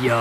Yo,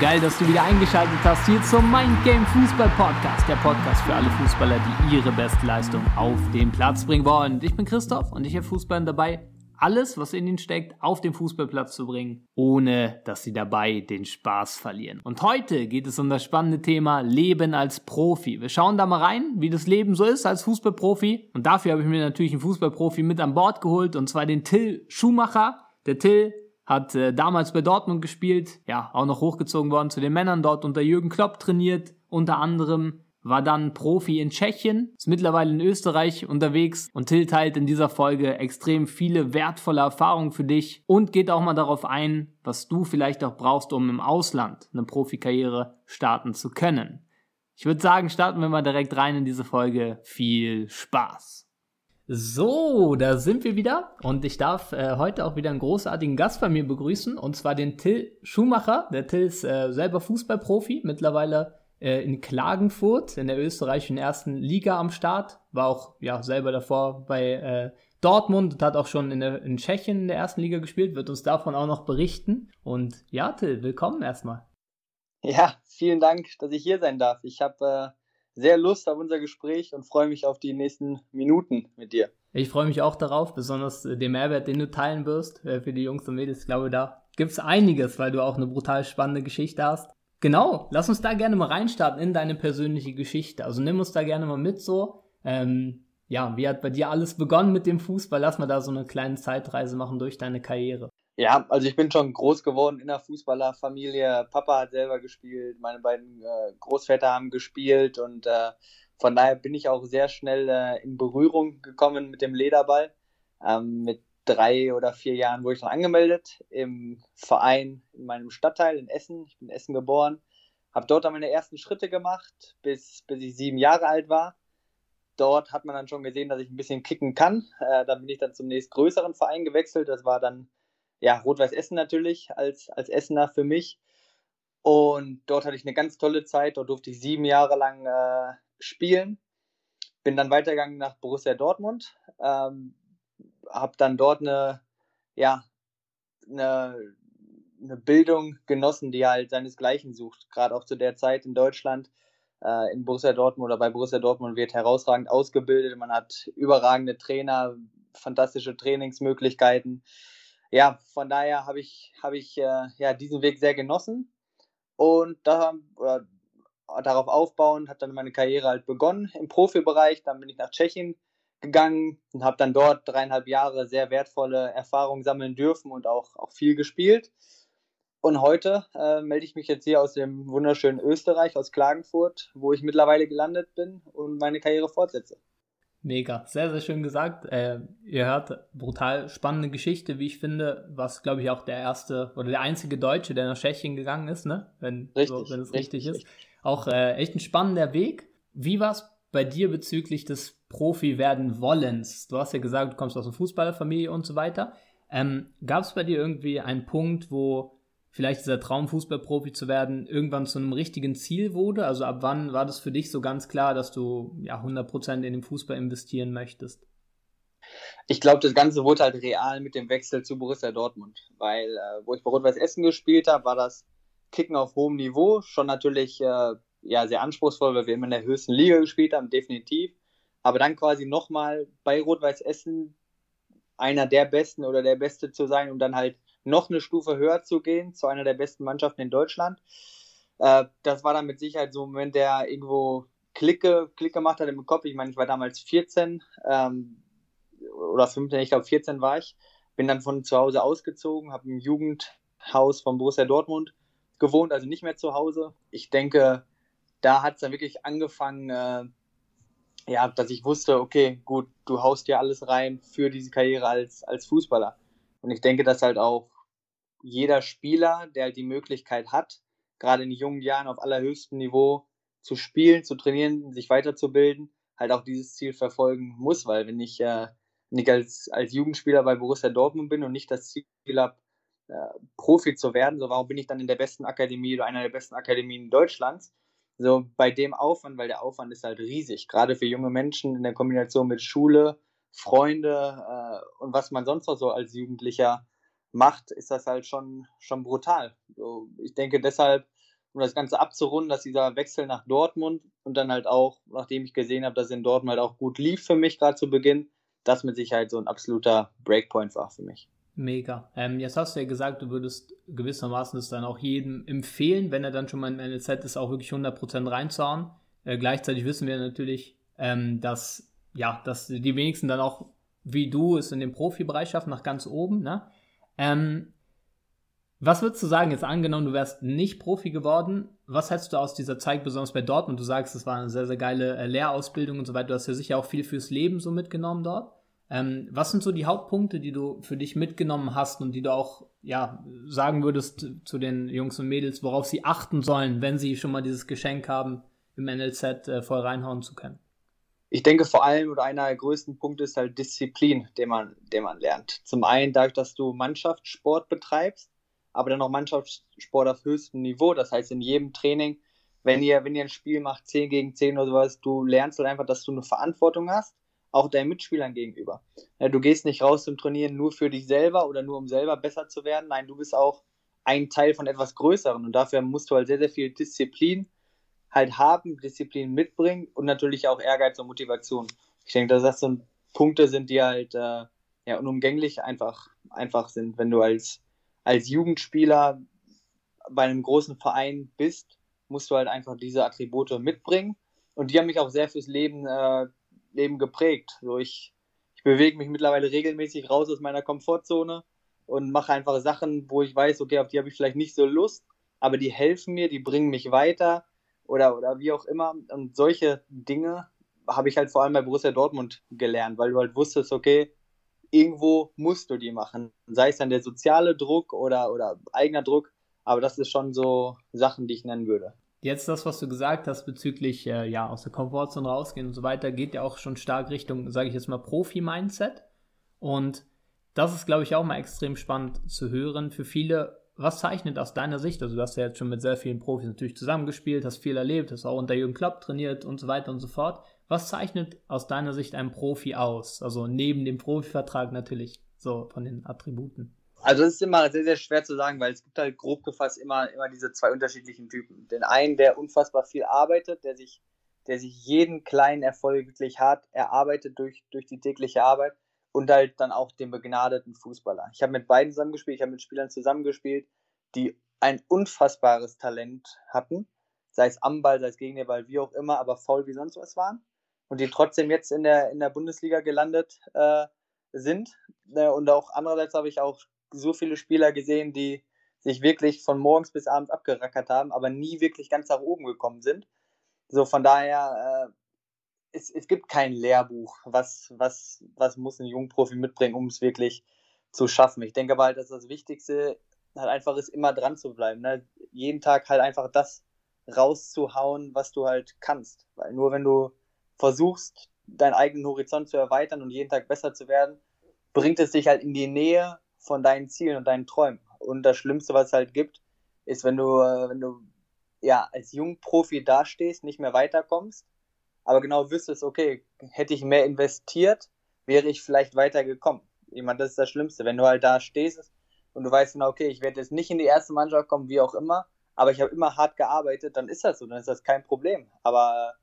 geil, dass du wieder eingeschaltet hast hier zum Mind Game Fußball Podcast, der Podcast für alle Fußballer, die ihre beste Leistung auf den Platz bringen wollen. Ich bin Christoph und ich helfe Fußballern dabei, alles, was in ihnen steckt, auf den Fußballplatz zu bringen, ohne dass sie dabei den Spaß verlieren. Und heute geht es um das spannende Thema Leben als Profi. Wir schauen da mal rein, wie das Leben so ist als Fußballprofi. Und dafür habe ich mir natürlich einen Fußballprofi mit an Bord geholt, und zwar den Till Schumacher. Der Till hat äh, damals bei Dortmund gespielt, ja, auch noch hochgezogen worden zu den Männern, dort unter Jürgen Klopp trainiert, unter anderem, war dann Profi in Tschechien, ist mittlerweile in Österreich unterwegs und Till teilt in dieser Folge extrem viele wertvolle Erfahrungen für dich und geht auch mal darauf ein, was du vielleicht auch brauchst, um im Ausland eine Profikarriere starten zu können. Ich würde sagen, starten wir mal direkt rein in diese Folge. Viel Spaß! So, da sind wir wieder und ich darf äh, heute auch wieder einen großartigen Gast bei mir begrüßen und zwar den Till Schumacher. Der Till ist äh, selber Fußballprofi, mittlerweile äh, in Klagenfurt in der österreichischen ersten Liga am Start, war auch ja selber davor bei äh, Dortmund und hat auch schon in, der, in Tschechien in der ersten Liga gespielt, wird uns davon auch noch berichten. Und ja, Till, willkommen erstmal. Ja, vielen Dank, dass ich hier sein darf. Ich habe äh, sehr Lust auf unser Gespräch und freue mich auf die nächsten Minuten mit dir. Ich freue mich auch darauf, besonders äh, den Mehrwert, den du teilen wirst äh, für die Jungs und Mädels. Ich glaube, da gibt es einiges, weil du auch eine brutal spannende Geschichte hast. Genau, lass uns da gerne mal reinstarten in deine persönliche Geschichte. Also nimm uns da gerne mal mit so. Ähm, ja, wie hat bei dir alles begonnen mit dem Fußball? Lass mal da so eine kleine Zeitreise machen durch deine Karriere. Ja, also ich bin schon groß geworden in der Fußballerfamilie. Papa hat selber gespielt, meine beiden äh, Großväter haben gespielt und äh, von daher bin ich auch sehr schnell äh, in Berührung gekommen mit dem Lederball. Ähm, mit drei oder vier Jahren wurde ich dann angemeldet im Verein in meinem Stadtteil in Essen. Ich bin in Essen geboren, habe dort dann meine ersten Schritte gemacht, bis, bis ich sieben Jahre alt war. Dort hat man dann schon gesehen, dass ich ein bisschen kicken kann. Dann bin ich dann zum nächstgrößeren Verein gewechselt. Das war dann ja, Rot-Weiß Essen natürlich als, als Essener für mich. Und dort hatte ich eine ganz tolle Zeit. Dort durfte ich sieben Jahre lang äh, spielen. Bin dann weitergegangen nach Borussia Dortmund. Ähm, habe dann dort eine, ja, eine, eine Bildung genossen, die halt seinesgleichen sucht. Gerade auch zu der Zeit in Deutschland. Äh, in Borussia Dortmund oder bei Borussia Dortmund wird herausragend ausgebildet. Man hat überragende Trainer, fantastische Trainingsmöglichkeiten ja, von daher habe ich, hab ich äh, ja, diesen Weg sehr genossen und da, oder, darauf aufbauend hat dann meine Karriere halt begonnen im Profibereich. Dann bin ich nach Tschechien gegangen und habe dann dort dreieinhalb Jahre sehr wertvolle Erfahrungen sammeln dürfen und auch, auch viel gespielt. Und heute äh, melde ich mich jetzt hier aus dem wunderschönen Österreich, aus Klagenfurt, wo ich mittlerweile gelandet bin und meine Karriere fortsetze. Mega, sehr, sehr schön gesagt. Äh, ihr hört brutal spannende Geschichte, wie ich finde, was glaube ich auch der erste oder der einzige Deutsche, der nach Tschechien gegangen ist, ne? Wenn, richtig, so, wenn es richtig, richtig, ist. Auch äh, echt ein spannender Weg. Wie war es bei dir bezüglich des Profi werden wollens? Du hast ja gesagt, du kommst aus einer Fußballerfamilie und so weiter. Ähm, Gab es bei dir irgendwie einen Punkt, wo vielleicht dieser Traum, Fußballprofi zu werden, irgendwann zu einem richtigen Ziel wurde? Also ab wann war das für dich so ganz klar, dass du ja 100% in den Fußball investieren möchtest? Ich glaube, das Ganze wurde halt real mit dem Wechsel zu Borussia Dortmund, weil äh, wo ich bei Rot-Weiß Essen gespielt habe, war das Kicken auf hohem Niveau, schon natürlich äh, ja, sehr anspruchsvoll, weil wir immer in der höchsten Liga gespielt haben, definitiv. Aber dann quasi nochmal bei Rot-Weiß Essen einer der Besten oder der Beste zu sein, um dann halt noch eine Stufe höher zu gehen, zu einer der besten Mannschaften in Deutschland. Äh, das war dann mit Sicherheit so ein Moment, der irgendwo Klicke, Klick gemacht hat im Kopf. Ich meine, ich war damals 14 ähm, oder 15, ich glaube 14 war ich. Bin dann von zu Hause ausgezogen, habe im Jugendhaus von Borussia Dortmund gewohnt, also nicht mehr zu Hause. Ich denke, da hat es dann wirklich angefangen, äh, ja, dass ich wusste, okay, gut, du haust dir alles rein für diese Karriere als, als Fußballer. Und ich denke, dass halt auch jeder Spieler, der halt die Möglichkeit hat, gerade in jungen Jahren auf allerhöchstem Niveau zu spielen, zu trainieren, sich weiterzubilden, halt auch dieses Ziel verfolgen muss, weil wenn ich, äh, nicht als, als Jugendspieler bei Borussia Dortmund bin und nicht das Ziel habe, äh, Profi zu werden, so warum bin ich dann in der besten Akademie oder einer der besten Akademien Deutschlands? So bei dem Aufwand, weil der Aufwand ist halt riesig, gerade für junge Menschen in der Kombination mit Schule, Freunde äh, und was man sonst noch so als Jugendlicher macht, ist das halt schon, schon brutal. So, ich denke deshalb, um das Ganze abzurunden, dass dieser Wechsel nach Dortmund und dann halt auch, nachdem ich gesehen habe, dass in Dortmund halt auch gut lief für mich, gerade zu Beginn, das mit Sicherheit so ein absoluter Breakpoint war für mich. Mega. Ähm, jetzt hast du ja gesagt, du würdest gewissermaßen es dann auch jedem empfehlen, wenn er dann schon mal im NLZ ist, auch wirklich 100% reinzuhauen. Äh, gleichzeitig wissen wir natürlich, ähm, dass, ja, dass die wenigsten dann auch, wie du, es in dem Profibereich schaffen, nach ganz oben. Ne? Ähm, was würdest du sagen, jetzt angenommen, du wärst nicht Profi geworden, was hättest du aus dieser Zeit, besonders bei Dortmund, du sagst, es war eine sehr, sehr geile äh, Lehrausbildung und so weiter, du hast ja sicher auch viel fürs Leben so mitgenommen dort. Ähm, was sind so die Hauptpunkte, die du für dich mitgenommen hast und die du auch ja, sagen würdest zu den Jungs und Mädels, worauf sie achten sollen, wenn sie schon mal dieses Geschenk haben, im NLZ äh, voll reinhauen zu können? Ich denke vor allem, oder einer der größten Punkte ist halt Disziplin, den man, den man lernt. Zum einen dadurch, dass du Mannschaftssport betreibst, aber dann auch Mannschaftssport auf höchstem Niveau. Das heißt, in jedem Training, wenn ihr, wenn ihr ein Spiel macht, 10 gegen 10 oder sowas, du lernst halt einfach, dass du eine Verantwortung hast, auch deinen Mitspielern gegenüber. Du gehst nicht raus zum Trainieren nur für dich selber oder nur um selber besser zu werden. Nein, du bist auch ein Teil von etwas Größeren und dafür musst du halt sehr, sehr viel Disziplin halt haben, Disziplin mitbringen und natürlich auch Ehrgeiz und Motivation. Ich denke, dass das so Punkte sind, die halt äh, ja, unumgänglich einfach, einfach sind, wenn du als, als Jugendspieler bei einem großen Verein bist, musst du halt einfach diese Attribute mitbringen. Und die haben mich auch sehr fürs Leben, äh, Leben geprägt. So ich, ich bewege mich mittlerweile regelmäßig raus aus meiner Komfortzone und mache einfach Sachen, wo ich weiß, okay, auf die habe ich vielleicht nicht so Lust, aber die helfen mir, die bringen mich weiter oder, oder wie auch immer. Und solche Dinge habe ich halt vor allem bei Borussia Dortmund gelernt, weil du halt wusstest, okay, irgendwo musst du die machen. Sei es dann der soziale Druck oder, oder eigener Druck, aber das ist schon so Sachen, die ich nennen würde. Jetzt das, was du gesagt hast bezüglich äh, ja aus der Komfortzone rausgehen und so weiter, geht ja auch schon stark Richtung, sage ich jetzt mal, Profi-Mindset. Und das ist, glaube ich, auch mal extrem spannend zu hören. Für viele was zeichnet aus deiner Sicht, also du hast ja jetzt schon mit sehr vielen Profis natürlich zusammengespielt, hast viel erlebt, hast auch unter Jürgen Klopp trainiert und so weiter und so fort. Was zeichnet aus deiner Sicht einen Profi aus? Also neben dem Profivertrag natürlich, so von den Attributen. Also es ist immer sehr, sehr schwer zu sagen, weil es gibt halt grob gefasst immer, immer diese zwei unterschiedlichen Typen. Den einen, der unfassbar viel arbeitet, der sich, der sich jeden kleinen Erfolg wirklich hart erarbeitet durch, durch die tägliche Arbeit und halt dann auch den begnadeten Fußballer. Ich habe mit beiden zusammengespielt, ich habe mit Spielern zusammengespielt, die ein unfassbares Talent hatten, sei es am Ball, sei es gegen den Ball, wie auch immer, aber faul wie sonst was waren und die trotzdem jetzt in der, in der Bundesliga gelandet äh, sind. Äh, und auch andererseits habe ich auch so viele Spieler gesehen, die sich wirklich von morgens bis abends abgerackert haben, aber nie wirklich ganz nach oben gekommen sind. So von daher äh, es, es gibt kein Lehrbuch, was, was, was muss ein Jungprofi mitbringen, um es wirklich zu schaffen. Ich denke aber halt, dass das Wichtigste halt einfach ist, immer dran zu bleiben. Ne? Jeden Tag halt einfach das rauszuhauen, was du halt kannst. Weil nur wenn du versuchst, deinen eigenen Horizont zu erweitern und jeden Tag besser zu werden, bringt es dich halt in die Nähe von deinen Zielen und deinen Träumen. Und das Schlimmste, was es halt gibt, ist, wenn du, äh, wenn du ja als Jungprofi dastehst, nicht mehr weiterkommst aber genau wüsstest, okay, hätte ich mehr investiert, wäre ich vielleicht weitergekommen. Ich meine, das ist das Schlimmste, wenn du halt da stehst und du weißt genau, okay, ich werde jetzt nicht in die erste Mannschaft kommen, wie auch immer, aber ich habe immer hart gearbeitet, dann ist das so, dann ist das kein Problem. Aber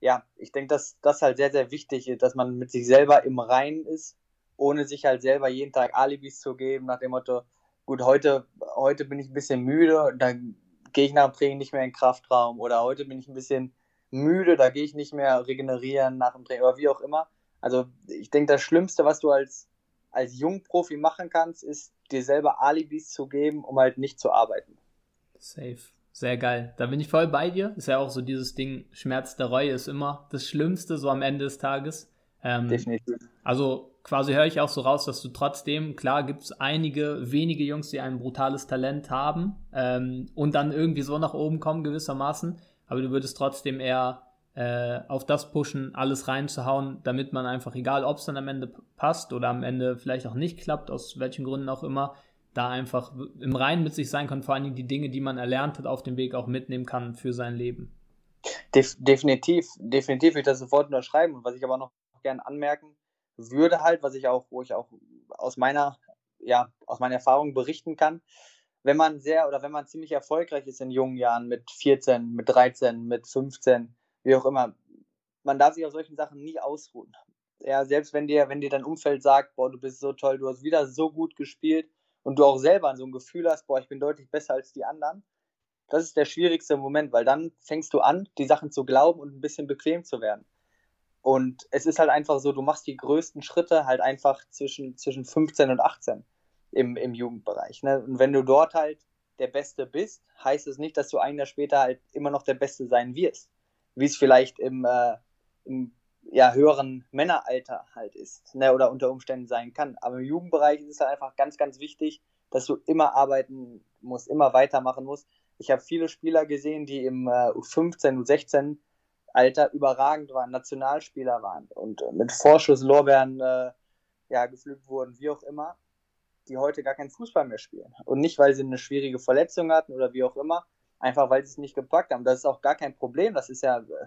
ja, ich denke, dass das halt sehr, sehr wichtig ist, dass man mit sich selber im Reinen ist, ohne sich halt selber jeden Tag Alibis zu geben, nach dem Motto, gut, heute, heute bin ich ein bisschen müde, dann gehe ich nach dem Training nicht mehr in den Kraftraum oder heute bin ich ein bisschen müde, da gehe ich nicht mehr regenerieren nach dem Training oder wie auch immer. Also ich denke, das Schlimmste, was du als, als Jungprofi machen kannst, ist dir selber Alibis zu geben, um halt nicht zu arbeiten. Safe. Sehr geil. Da bin ich voll bei dir. Ist ja auch so dieses Ding, Schmerz der Reue ist immer das Schlimmste, so am Ende des Tages. Ähm, Definitiv. Also quasi höre ich auch so raus, dass du trotzdem, klar gibt es einige wenige Jungs, die ein brutales Talent haben ähm, und dann irgendwie so nach oben kommen gewissermaßen aber du würdest trotzdem eher äh, auf das pushen, alles reinzuhauen, damit man einfach, egal ob es dann am Ende passt oder am Ende vielleicht auch nicht klappt, aus welchen Gründen auch immer, da einfach im Reinen mit sich sein kann, vor allen Dingen die Dinge, die man erlernt hat, auf dem Weg auch mitnehmen kann für sein Leben. Def definitiv, definitiv würde ich das sofort unterschreiben. Und was ich aber noch gerne anmerken würde, halt, was ich auch, wo ich auch aus meiner ja, aus meiner Erfahrung berichten kann. Wenn man sehr oder wenn man ziemlich erfolgreich ist in jungen Jahren mit 14, mit 13, mit 15, wie auch immer, man darf sich auf solchen Sachen nie ausruhen. Ja, selbst wenn dir, wenn dir dein Umfeld sagt, boah, du bist so toll, du hast wieder so gut gespielt und du auch selber so ein Gefühl hast, boah, ich bin deutlich besser als die anderen, das ist der schwierigste Moment, weil dann fängst du an, die Sachen zu glauben und ein bisschen bequem zu werden. Und es ist halt einfach so, du machst die größten Schritte halt einfach zwischen, zwischen 15 und 18 im, im Jugendbereich. Ne? Und wenn du dort halt der Beste bist, heißt es nicht, dass du ein Jahr später halt immer noch der Beste sein wirst. Wie es vielleicht im, äh, im ja, höheren Männeralter halt ist ne? oder unter Umständen sein kann. Aber im Jugendbereich ist es halt einfach ganz, ganz wichtig, dass du immer arbeiten musst, immer weitermachen musst. Ich habe viele Spieler gesehen, die im äh, U15, U16 Alter überragend waren, Nationalspieler waren und äh, mit Vorschusslorbeeren äh, ja, gepflückt wurden, wie auch immer, die heute gar keinen Fußball mehr spielen. Und nicht, weil sie eine schwierige Verletzung hatten oder wie auch immer, einfach weil sie es nicht gepackt haben. Das ist auch gar kein Problem, das ist ja äh,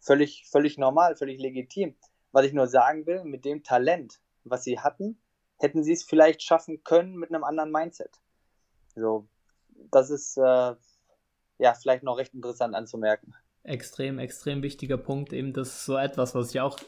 völlig, völlig normal, völlig legitim. Was ich nur sagen will, mit dem Talent, was sie hatten, hätten sie es vielleicht schaffen können mit einem anderen Mindset. So, das ist äh, ja vielleicht noch recht interessant anzumerken extrem, extrem wichtiger Punkt. Eben, das ist so etwas, was ich auch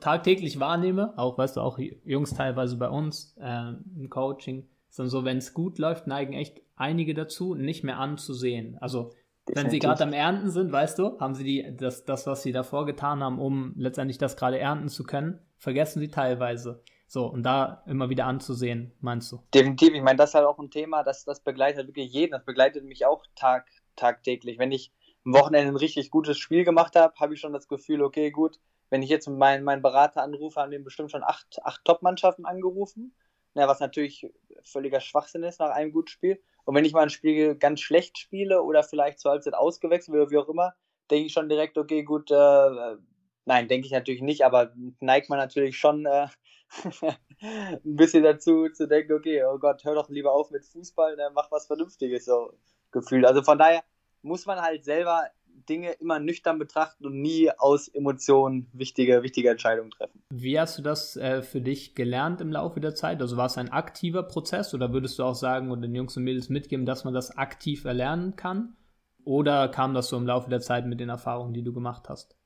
tagtäglich wahrnehme. Auch, weißt du, auch Jungs teilweise bei uns äh, im Coaching. Ist dann so, wenn es gut läuft, neigen echt einige dazu, nicht mehr anzusehen. Also, Definitiv. wenn sie gerade am Ernten sind, weißt du, haben sie die, das, das, was sie davor getan haben, um letztendlich das gerade ernten zu können, vergessen sie teilweise. So, und da immer wieder anzusehen, meinst du? Definitiv, ich meine, das ist halt auch ein Thema, das, das begleitet wirklich jeden, das begleitet mich auch tag, tagtäglich. Wenn ich am Wochenende ein richtig gutes Spiel gemacht habe, habe ich schon das Gefühl, okay, gut, wenn ich jetzt meinen, meinen Berater anrufe, haben den bestimmt schon acht, acht Top-Mannschaften angerufen. Ja, was natürlich völliger Schwachsinn ist nach einem guten Spiel. Und wenn ich mal ein Spiel ganz schlecht spiele oder vielleicht zur Halbzeit ausgewechselt oder wie auch immer, denke ich schon direkt, okay, gut, äh, nein, denke ich natürlich nicht, aber neigt man natürlich schon äh, ein bisschen dazu zu denken, okay, oh Gott, hör doch lieber auf mit Fußball, ne, mach was Vernünftiges, so gefühlt. Also von daher, muss man halt selber Dinge immer nüchtern betrachten und nie aus Emotionen wichtige, wichtige Entscheidungen treffen. Wie hast du das äh, für dich gelernt im Laufe der Zeit? Also war es ein aktiver Prozess oder würdest du auch sagen und den Jungs und Mädels mitgeben, dass man das aktiv erlernen kann? Oder kam das so im Laufe der Zeit mit den Erfahrungen, die du gemacht hast?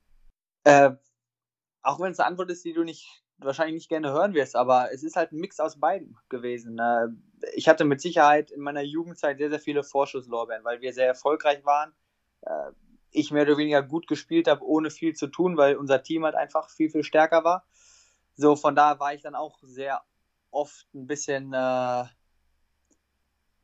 Äh, auch wenn es eine Antwort ist, die du nicht wahrscheinlich nicht gerne hören wirst, aber es ist halt ein Mix aus beiden gewesen. Ne? Ich hatte mit Sicherheit in meiner Jugendzeit sehr, sehr viele Vorschusslorbeeren, weil wir sehr erfolgreich waren. Äh, ich mehr oder weniger gut gespielt habe, ohne viel zu tun, weil unser Team halt einfach viel, viel stärker war. So, von da war ich dann auch sehr oft ein bisschen, äh,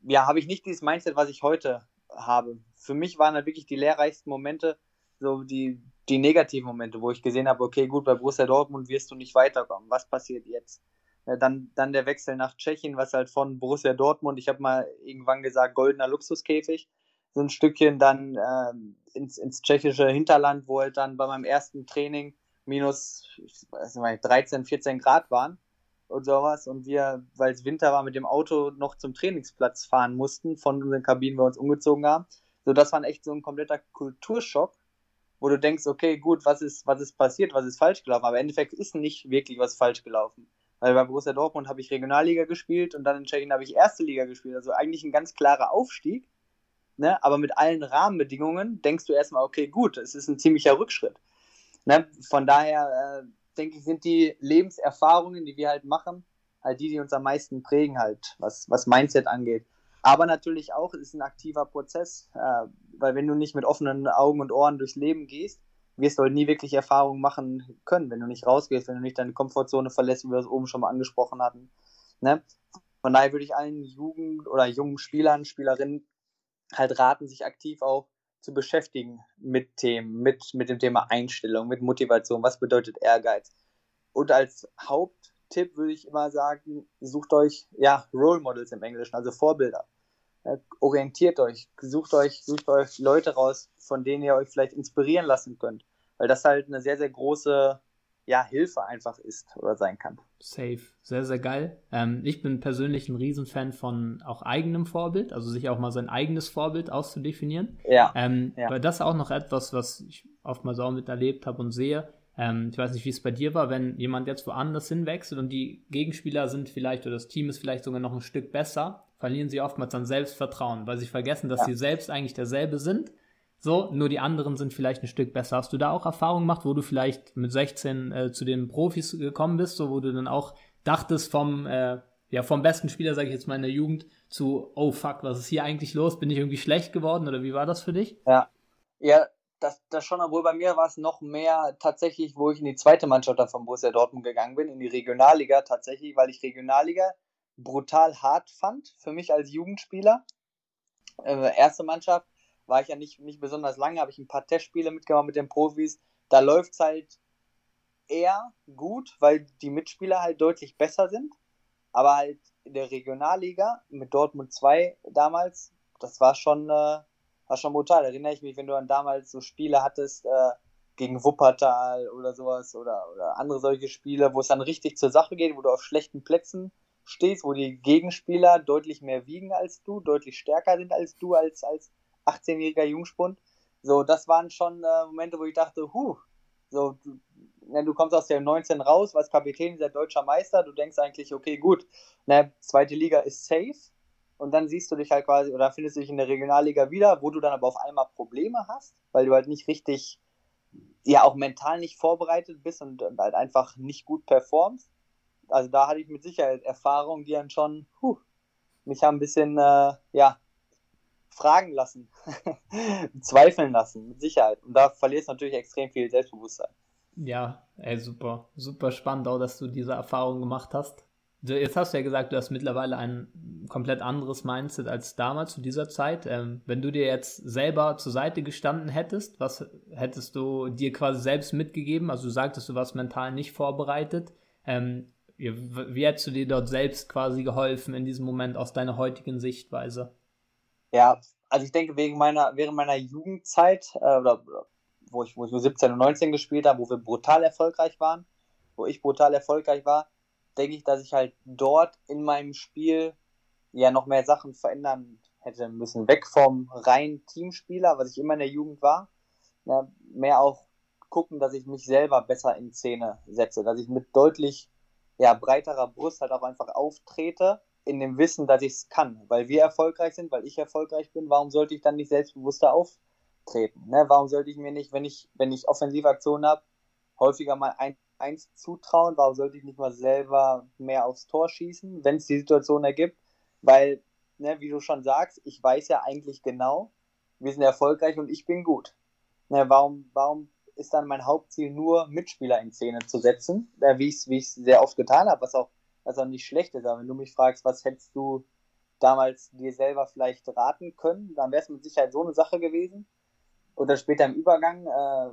ja, habe ich nicht dieses Mindset, was ich heute habe. Für mich waren halt wirklich die lehrreichsten Momente, so die, die negativen Momente, wo ich gesehen habe, okay, gut, bei Borussia Dortmund wirst du nicht weiterkommen. Was passiert jetzt? Dann, dann der Wechsel nach Tschechien, was halt von Borussia Dortmund, ich habe mal irgendwann gesagt, goldener Luxuskäfig, so ein Stückchen dann ähm, ins, ins tschechische Hinterland, wo halt dann bei meinem ersten Training minus ich weiß nicht, 13, 14 Grad waren und sowas und wir, weil es Winter war, mit dem Auto noch zum Trainingsplatz fahren mussten, von unseren Kabinen, wo wir uns umgezogen haben. So, das war echt so ein kompletter Kulturschock, wo du denkst, okay, gut, was ist, was ist passiert, was ist falsch gelaufen? Aber im Endeffekt ist nicht wirklich was falsch gelaufen. Weil bei Borussia Dortmund habe ich Regionalliga gespielt und dann in Tschechien habe ich Erste Liga gespielt. Also eigentlich ein ganz klarer Aufstieg. Ne? Aber mit allen Rahmenbedingungen denkst du erstmal, okay, gut, es ist ein ziemlicher Rückschritt. Ne? Von daher äh, denke ich, sind die Lebenserfahrungen, die wir halt machen, halt die, die uns am meisten prägen, halt, was, was Mindset angeht. Aber natürlich auch, es ist ein aktiver Prozess, äh, weil wenn du nicht mit offenen Augen und Ohren durchs Leben gehst, wirst du halt nie wirklich Erfahrungen machen können, wenn du nicht rausgehst, wenn du nicht deine Komfortzone verlässt, wie wir es oben schon mal angesprochen hatten. Ne? Von daher würde ich allen Jugend- oder jungen Spielern, Spielerinnen halt raten, sich aktiv auch zu beschäftigen mit Themen, mit, mit dem Thema Einstellung, mit Motivation, was bedeutet Ehrgeiz. Und als Haupttipp würde ich immer sagen, sucht euch ja Role Models im Englischen, also Vorbilder orientiert euch, sucht euch, sucht euch Leute raus, von denen ihr euch vielleicht inspirieren lassen könnt. Weil das halt eine sehr, sehr große ja, Hilfe einfach ist oder sein kann. Safe, sehr, sehr geil. Ähm, ich bin persönlich ein Riesenfan von auch eigenem Vorbild, also sich auch mal sein eigenes Vorbild auszudefinieren. Ja. Ähm, ja. Weil das ist auch noch etwas, was ich oftmals auch miterlebt habe und sehe. Ähm, ich weiß nicht, wie es bei dir war, wenn jemand jetzt woanders hinwechselt und die Gegenspieler sind vielleicht oder das Team ist vielleicht sogar noch ein Stück besser, verlieren sie oftmals an Selbstvertrauen, weil sie vergessen, dass ja. sie selbst eigentlich derselbe sind. So, nur die anderen sind vielleicht ein Stück besser. Hast du da auch Erfahrungen gemacht, wo du vielleicht mit 16 äh, zu den Profis gekommen bist, so wo du dann auch dachtest vom, äh, ja, vom besten Spieler, sage ich jetzt mal in der Jugend, zu, oh fuck, was ist hier eigentlich los? Bin ich irgendwie schlecht geworden oder wie war das für dich? Ja, ja, das, das schon, obwohl bei mir war es noch mehr tatsächlich, wo ich in die zweite Mannschaft dann von Borussia Dortmund gegangen bin, in die Regionalliga tatsächlich, weil ich Regionalliga brutal hart fand für mich als Jugendspieler. Äh, erste Mannschaft war ich ja nicht, nicht besonders lange, habe ich ein paar Testspiele mitgemacht mit den Profis. Da läuft es halt eher gut, weil die Mitspieler halt deutlich besser sind. Aber halt in der Regionalliga mit Dortmund 2 damals, das war schon, äh, war schon brutal. Erinnere ich mich, wenn du dann damals so Spiele hattest äh, gegen Wuppertal oder sowas oder, oder andere solche Spiele, wo es dann richtig zur Sache geht, wo du auf schlechten Plätzen stehst, wo die Gegenspieler deutlich mehr wiegen als du, deutlich stärker sind als du als, als 18-jähriger Jungspund. So, das waren schon äh, Momente, wo ich dachte, huh, so, du, ja, du kommst aus der 19 raus, als Kapitän dieser deutscher Meister, du denkst eigentlich, okay, gut, ne, zweite Liga ist safe. Und dann siehst du dich halt quasi, oder findest du dich in der Regionalliga wieder, wo du dann aber auf einmal Probleme hast, weil du halt nicht richtig, ja, auch mental nicht vorbereitet bist und, und halt einfach nicht gut performst. Also da hatte ich mit Sicherheit Erfahrungen, die dann schon, huh, mich haben ein bisschen, äh, ja, fragen lassen, zweifeln lassen, mit Sicherheit. Und da verlierst du natürlich extrem viel Selbstbewusstsein. Ja, ey, super, super spannend auch, dass du diese Erfahrung gemacht hast. Jetzt hast du ja gesagt, du hast mittlerweile ein komplett anderes Mindset als damals zu dieser Zeit. Ähm, wenn du dir jetzt selber zur Seite gestanden hättest, was hättest du dir quasi selbst mitgegeben? Also du sagtest, du warst mental nicht vorbereitet. Ähm, wie, hättest du dir dort selbst quasi geholfen in diesem Moment aus deiner heutigen Sichtweise? Ja, also ich denke, wegen meiner, während meiner Jugendzeit, äh, oder, wo ich, wo ich 17 und 19 gespielt habe, wo wir brutal erfolgreich waren, wo ich brutal erfolgreich war, denke ich, dass ich halt dort in meinem Spiel ja noch mehr Sachen verändern hätte müssen. Weg vom reinen Teamspieler, was ich immer in der Jugend war, ja, mehr auch gucken, dass ich mich selber besser in Szene setze, dass ich mit deutlich ja, breiterer Brust halt auch einfach auftrete in dem Wissen, dass ich es kann, weil wir erfolgreich sind, weil ich erfolgreich bin, warum sollte ich dann nicht selbstbewusster auftreten? Ne? Warum sollte ich mir nicht, wenn ich, wenn ich offensive Aktionen habe, häufiger mal ein, eins zutrauen? Warum sollte ich nicht mal selber mehr aufs Tor schießen, wenn es die Situation ergibt? Weil, ne, wie du schon sagst, ich weiß ja eigentlich genau, wir sind erfolgreich und ich bin gut. Ne, warum, warum ist dann mein Hauptziel nur, Mitspieler in Szene zu setzen, äh, wie ich es wie sehr oft getan habe, was auch was auch nicht schlecht ist. Aber wenn du mich fragst, was hättest du damals dir selber vielleicht raten können, dann wäre es mit Sicherheit so eine Sache gewesen. Oder später im Übergang, äh,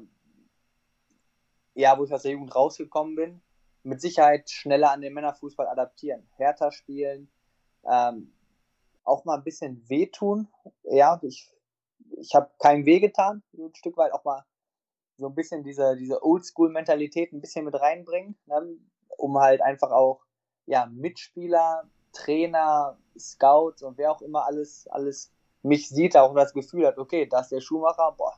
ja, wo ich aus der Jugend rausgekommen bin, mit Sicherheit schneller an den Männerfußball adaptieren, härter spielen, ähm, auch mal ein bisschen wehtun. Ja, ich, ich habe keinem weh getan, so ein Stück weit auch mal so ein bisschen diese, diese Oldschool-Mentalität ein bisschen mit reinbringen, ne, um halt einfach auch ja, Mitspieler, Trainer, Scouts und wer auch immer alles, alles mich sieht, auch das Gefühl hat, okay, da ist der Schuhmacher, boah,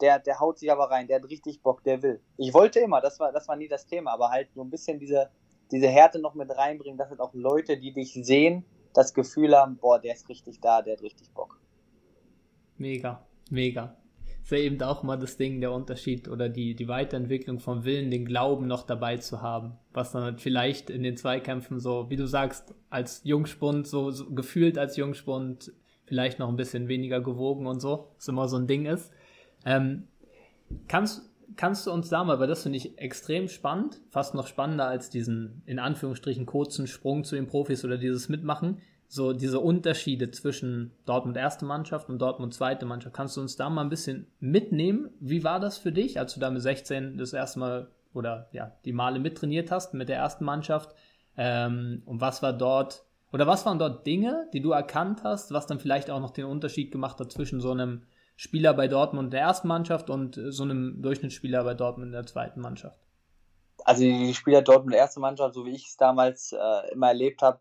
der, der haut sich aber rein, der hat richtig Bock, der will. Ich wollte immer, das war, das war nie das Thema, aber halt so ein bisschen diese, diese Härte noch mit reinbringen, dass halt auch Leute, die dich sehen, das Gefühl haben, boah, der ist richtig da, der hat richtig Bock. Mega, mega ist ja eben auch mal das Ding, der Unterschied oder die, die Weiterentwicklung vom Willen, den Glauben noch dabei zu haben. Was dann halt vielleicht in den Zweikämpfen so, wie du sagst, als Jungspund, so, so gefühlt als Jungspund, vielleicht noch ein bisschen weniger gewogen und so, was immer so ein Ding ist. Ähm, kannst, kannst du uns da mal, weil das finde ich extrem spannend, fast noch spannender als diesen, in Anführungsstrichen, kurzen Sprung zu den Profis oder dieses Mitmachen, so diese Unterschiede zwischen Dortmund erste Mannschaft und Dortmund zweite Mannschaft. Kannst du uns da mal ein bisschen mitnehmen? Wie war das für dich, als du da mit 16 das erste Mal oder ja, die Male mittrainiert hast mit der ersten Mannschaft? Ähm, und was war dort, oder was waren dort Dinge, die du erkannt hast, was dann vielleicht auch noch den Unterschied gemacht hat zwischen so einem Spieler bei Dortmund der ersten Mannschaft und so einem Durchschnittsspieler bei Dortmund der zweiten Mannschaft? Also die Spieler Dortmund der ersten Mannschaft, so wie ich es damals äh, immer erlebt habe,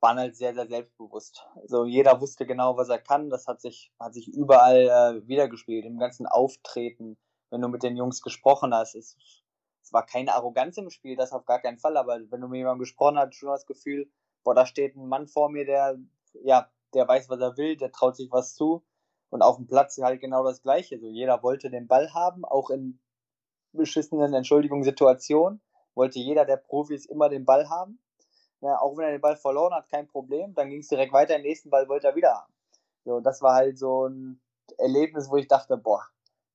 waren halt sehr, sehr selbstbewusst. Also jeder wusste genau, was er kann. Das hat sich, hat sich überall äh, wiedergespielt, im ganzen Auftreten. Wenn du mit den Jungs gesprochen hast, es, es war keine Arroganz im Spiel, das auf gar keinen Fall, aber wenn du mit jemandem gesprochen hast, schon das Gefühl, boah, da steht ein Mann vor mir, der, ja, der weiß, was er will, der traut sich was zu. Und auf dem Platz halt genau das Gleiche. So, jeder wollte den Ball haben, auch in beschissenen Entschuldigungssituationen wollte jeder der Profis immer den Ball haben. Ja, auch wenn er den Ball verloren hat, kein Problem. Dann ging es direkt weiter, den nächsten Ball wollte er wieder haben. So, das war halt so ein Erlebnis, wo ich dachte, boah,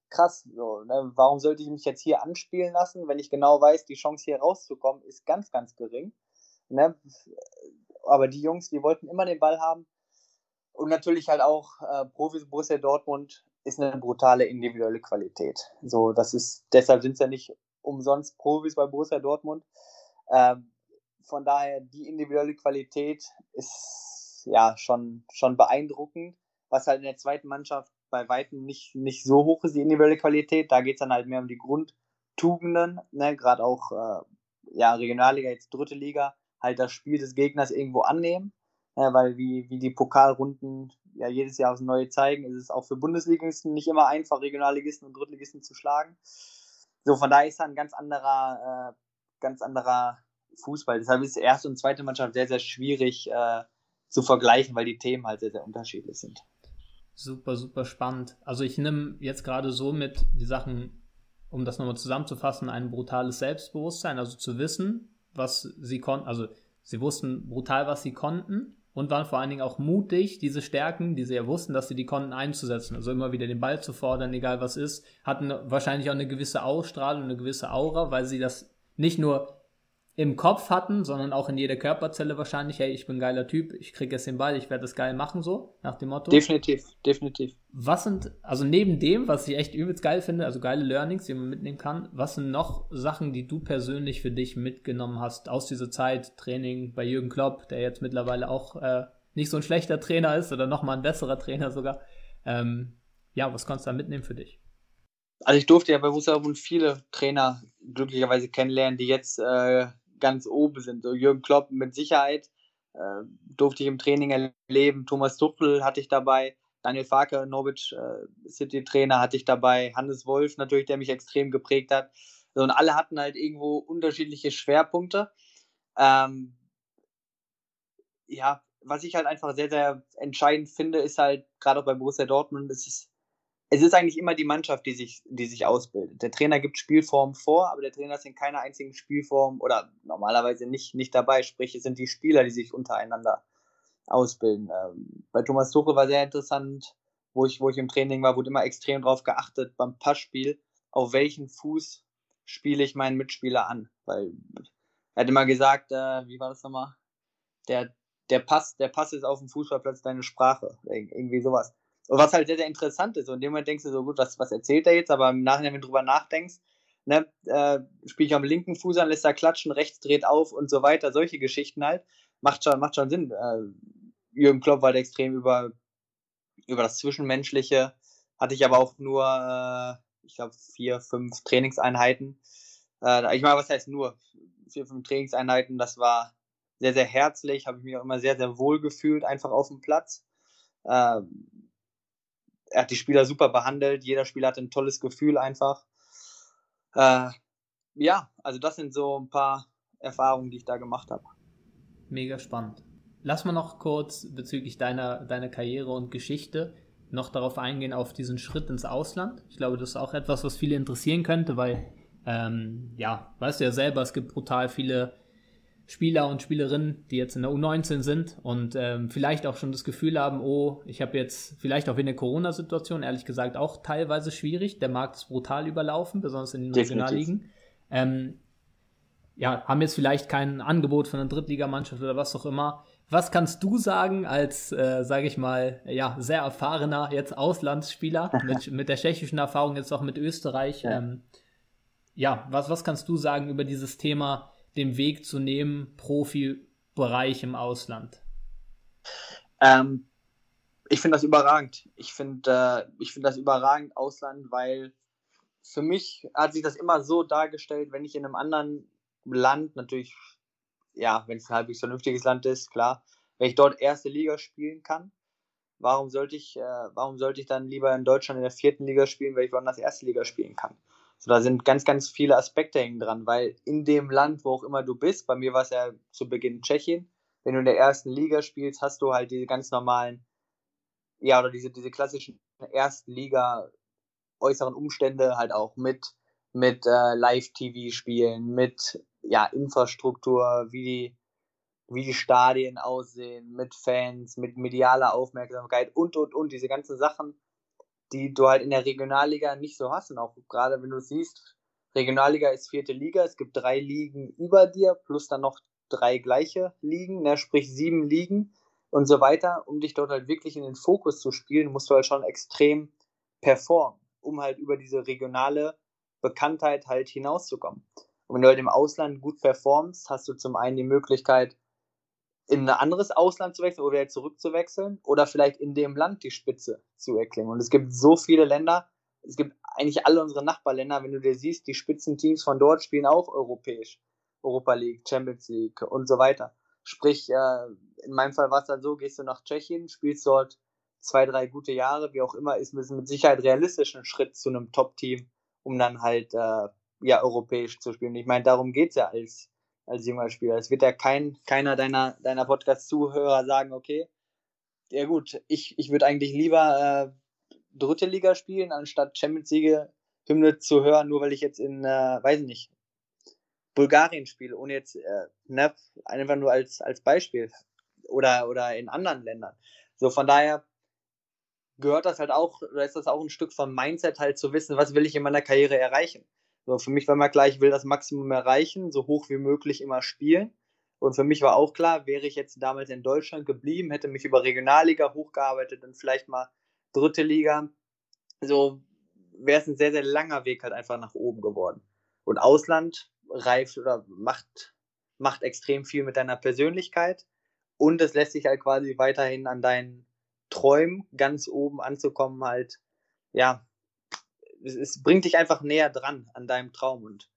krass, so, ne, warum sollte ich mich jetzt hier anspielen lassen, wenn ich genau weiß, die Chance hier rauszukommen ist ganz, ganz gering. Ne? Aber die Jungs, die wollten immer den Ball haben. Und natürlich halt auch äh, Profis Borussia Dortmund ist eine brutale individuelle Qualität. So, das ist, deshalb sind es ja nicht umsonst Profis bei Borussia Dortmund. Ähm, von daher, die individuelle Qualität ist ja schon, schon beeindruckend. Was halt in der zweiten Mannschaft bei Weitem nicht, nicht so hoch ist, die individuelle Qualität. Da geht es dann halt mehr um die Grundtugenden, ne? gerade auch äh, ja, Regionalliga, jetzt dritte Liga, halt das Spiel des Gegners irgendwo annehmen. Ne? Weil wie, wie die Pokalrunden ja jedes Jahr aufs Neue zeigen, ist es auch für Bundesligisten nicht immer einfach, Regionalligisten und Drittligisten zu schlagen. So, von daher ist da ein ganz anderer, äh, ganz anderer Fußball. Deshalb ist erste und zweite Mannschaft sehr, sehr schwierig äh, zu vergleichen, weil die Themen halt sehr, sehr unterschiedlich sind. Super, super spannend. Also ich nehme jetzt gerade so mit die Sachen, um das nochmal zusammenzufassen, ein brutales Selbstbewusstsein, also zu wissen, was sie konnten, also sie wussten brutal, was sie konnten und waren vor allen Dingen auch mutig, diese Stärken, die sie ja wussten, dass sie die konnten, einzusetzen. Also immer wieder den Ball zu fordern, egal was ist, hatten wahrscheinlich auch eine gewisse Ausstrahlung, eine gewisse Aura, weil sie das nicht nur im Kopf hatten, sondern auch in jeder Körperzelle wahrscheinlich, hey, ich bin ein geiler Typ, ich kriege jetzt den Ball, ich werde das geil machen, so, nach dem Motto. Definitiv, definitiv. Was sind, also neben dem, was ich echt übelst geil finde, also geile Learnings, die man mitnehmen kann, was sind noch Sachen, die du persönlich für dich mitgenommen hast aus dieser Zeit, Training bei Jürgen Klopp, der jetzt mittlerweile auch äh, nicht so ein schlechter Trainer ist oder nochmal ein besserer Trainer sogar. Ähm, ja, was kannst du da mitnehmen für dich? Also ich durfte ja bei Borussia viele Trainer glücklicherweise kennenlernen, die jetzt äh, ganz oben sind. So Jürgen Klopp mit Sicherheit äh, durfte ich im Training erleben. Thomas Tuchel hatte ich dabei. Daniel Farke, Norwich äh, City Trainer hatte ich dabei. Hannes Wolf natürlich, der mich extrem geprägt hat. So, und alle hatten halt irgendwo unterschiedliche Schwerpunkte. Ähm, ja, was ich halt einfach sehr, sehr entscheidend finde, ist halt, gerade auch bei Borussia Dortmund, ist es es ist eigentlich immer die Mannschaft, die sich, die sich ausbildet. Der Trainer gibt Spielformen vor, aber der Trainer ist in keiner einzigen Spielform oder normalerweise nicht, nicht dabei. Sprich, es sind die Spieler, die sich untereinander ausbilden. Ähm, bei Thomas Tuchel war sehr interessant, wo ich, wo ich im Training war, wurde immer extrem darauf geachtet beim Passspiel, auf welchen Fuß spiele ich meinen Mitspieler an. Weil er hat immer gesagt, äh, wie war das nochmal? Der, der Pass, der Pass ist auf dem Fußballplatz deine Sprache. Irgendwie sowas. Und was halt sehr, sehr interessant ist. Und in dem Moment denkst du so, gut, was, was erzählt er jetzt? Aber im Nachhinein, wenn du drüber nachdenkst, ne, äh, spiele ich am linken Fuß an, lässt er klatschen, rechts dreht auf und so weiter. Solche Geschichten halt. Macht schon, macht schon Sinn. Äh, Jürgen Klopp war halt extrem über, über das Zwischenmenschliche. Hatte ich aber auch nur, äh, ich glaube, vier, fünf Trainingseinheiten. Äh, ich meine, was heißt nur? Vier, fünf Trainingseinheiten. Das war sehr, sehr herzlich. Habe ich mich auch immer sehr, sehr wohl gefühlt, einfach auf dem Platz. Äh, er hat die Spieler super behandelt, jeder Spieler hatte ein tolles Gefühl einfach. Äh, ja, also das sind so ein paar Erfahrungen, die ich da gemacht habe. Mega spannend. Lass mal noch kurz bezüglich deiner, deiner Karriere und Geschichte noch darauf eingehen, auf diesen Schritt ins Ausland. Ich glaube, das ist auch etwas, was viele interessieren könnte, weil, ähm, ja, weißt du ja selber, es gibt brutal viele Spieler und Spielerinnen, die jetzt in der U19 sind und ähm, vielleicht auch schon das Gefühl haben, oh, ich habe jetzt vielleicht auch in der Corona-Situation, ehrlich gesagt, auch teilweise schwierig. Der Markt ist brutal überlaufen, besonders in den Regionalligen. Ähm, ja, haben jetzt vielleicht kein Angebot von einer Drittligamannschaft oder was auch immer. Was kannst du sagen als, äh, sage ich mal, ja, sehr erfahrener jetzt Auslandsspieler mit, mit der tschechischen Erfahrung jetzt auch mit Österreich? Ja, ähm, ja was, was kannst du sagen über dieses Thema? Den Weg zu nehmen, Profibereich im Ausland? Ähm, ich finde das überragend. Ich finde äh, find das überragend Ausland, weil für mich hat sich das immer so dargestellt, wenn ich in einem anderen Land, natürlich, ja, wenn es ein halbwegs vernünftiges Land ist, klar, wenn ich dort erste Liga spielen kann, warum sollte ich, äh, warum sollte ich dann lieber in Deutschland in der vierten Liga spielen, weil ich woanders erste Liga spielen kann? So, da sind ganz, ganz viele Aspekte hängen dran, weil in dem Land, wo auch immer du bist, bei mir war es ja zu Beginn Tschechien, wenn du in der ersten Liga spielst, hast du halt diese ganz normalen, ja, oder diese, diese klassischen ersten Liga äußeren Umstände halt auch mit, mit äh, Live-TV-Spielen, mit ja, Infrastruktur, wie die, wie die Stadien aussehen, mit Fans, mit medialer Aufmerksamkeit und, und, und, diese ganzen Sachen, die du halt in der Regionalliga nicht so hast. Und auch gerade wenn du siehst, Regionalliga ist vierte Liga, es gibt drei Ligen über dir, plus dann noch drei gleiche Ligen, ne, sprich sieben Ligen und so weiter. Um dich dort halt wirklich in den Fokus zu spielen, musst du halt schon extrem performen, um halt über diese regionale Bekanntheit halt hinauszukommen. Und wenn du halt im Ausland gut performst, hast du zum einen die Möglichkeit, in ein anderes Ausland zu wechseln oder wieder zurückzuwechseln oder vielleicht in dem Land die Spitze zu erklingen. Und es gibt so viele Länder, es gibt eigentlich alle unsere Nachbarländer, wenn du dir siehst, die Spitzenteams von dort spielen auch europäisch. Europa League, Champions League und so weiter. Sprich, äh, in meinem Fall war es dann so, gehst du nach Tschechien, spielst dort zwei, drei gute Jahre, wie auch immer, ist mit Sicherheit realistisch ein Schritt zu einem Top-Team, um dann halt äh, ja europäisch zu spielen. Ich meine, darum geht's ja als als junger Spieler. Es wird ja kein, keiner deiner, deiner Podcast-Zuhörer sagen, okay, ja gut, ich, ich würde eigentlich lieber äh, dritte Liga spielen, anstatt Champions League Hymne zu hören, nur weil ich jetzt in, äh, weiß nicht, Bulgarien spiele, ohne jetzt, äh, ne, einfach nur als, als Beispiel. Oder, oder in anderen Ländern. So, von daher gehört das halt auch, oder ist das auch ein Stück vom Mindset halt zu wissen, was will ich in meiner Karriere erreichen. So, für mich war immer klar, ich will das Maximum erreichen, so hoch wie möglich immer spielen. Und für mich war auch klar, wäre ich jetzt damals in Deutschland geblieben, hätte mich über Regionalliga hochgearbeitet und vielleicht mal dritte Liga, so wäre es ein sehr, sehr langer Weg halt einfach nach oben geworden. Und Ausland reift oder macht, macht extrem viel mit deiner Persönlichkeit und es lässt sich halt quasi weiterhin an deinen Träumen ganz oben anzukommen halt, ja, es, es bringt dich einfach näher dran an deinem Traum. Und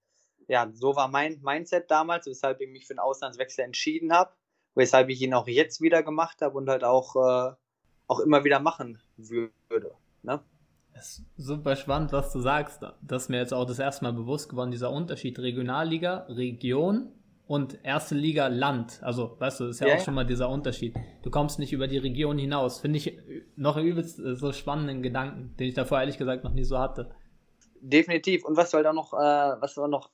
ja, so war mein Mindset damals, weshalb ich mich für einen Auslandswechsel entschieden habe, weshalb ich ihn auch jetzt wieder gemacht habe und halt auch, äh, auch immer wieder machen würde. Ne? Das ist super spannend, was du sagst. Das ist mir jetzt auch das erste Mal bewusst geworden, dieser Unterschied Regionalliga, Region und erste Liga Land. Also, weißt du, das ist ja, ja auch schon mal dieser Unterschied. Du kommst nicht über die Region hinaus. Finde ich noch übelst äh, so spannenden Gedanken, den ich davor ehrlich gesagt noch nie so hatte. Definitiv. Und was du halt auch noch, äh, was du auch noch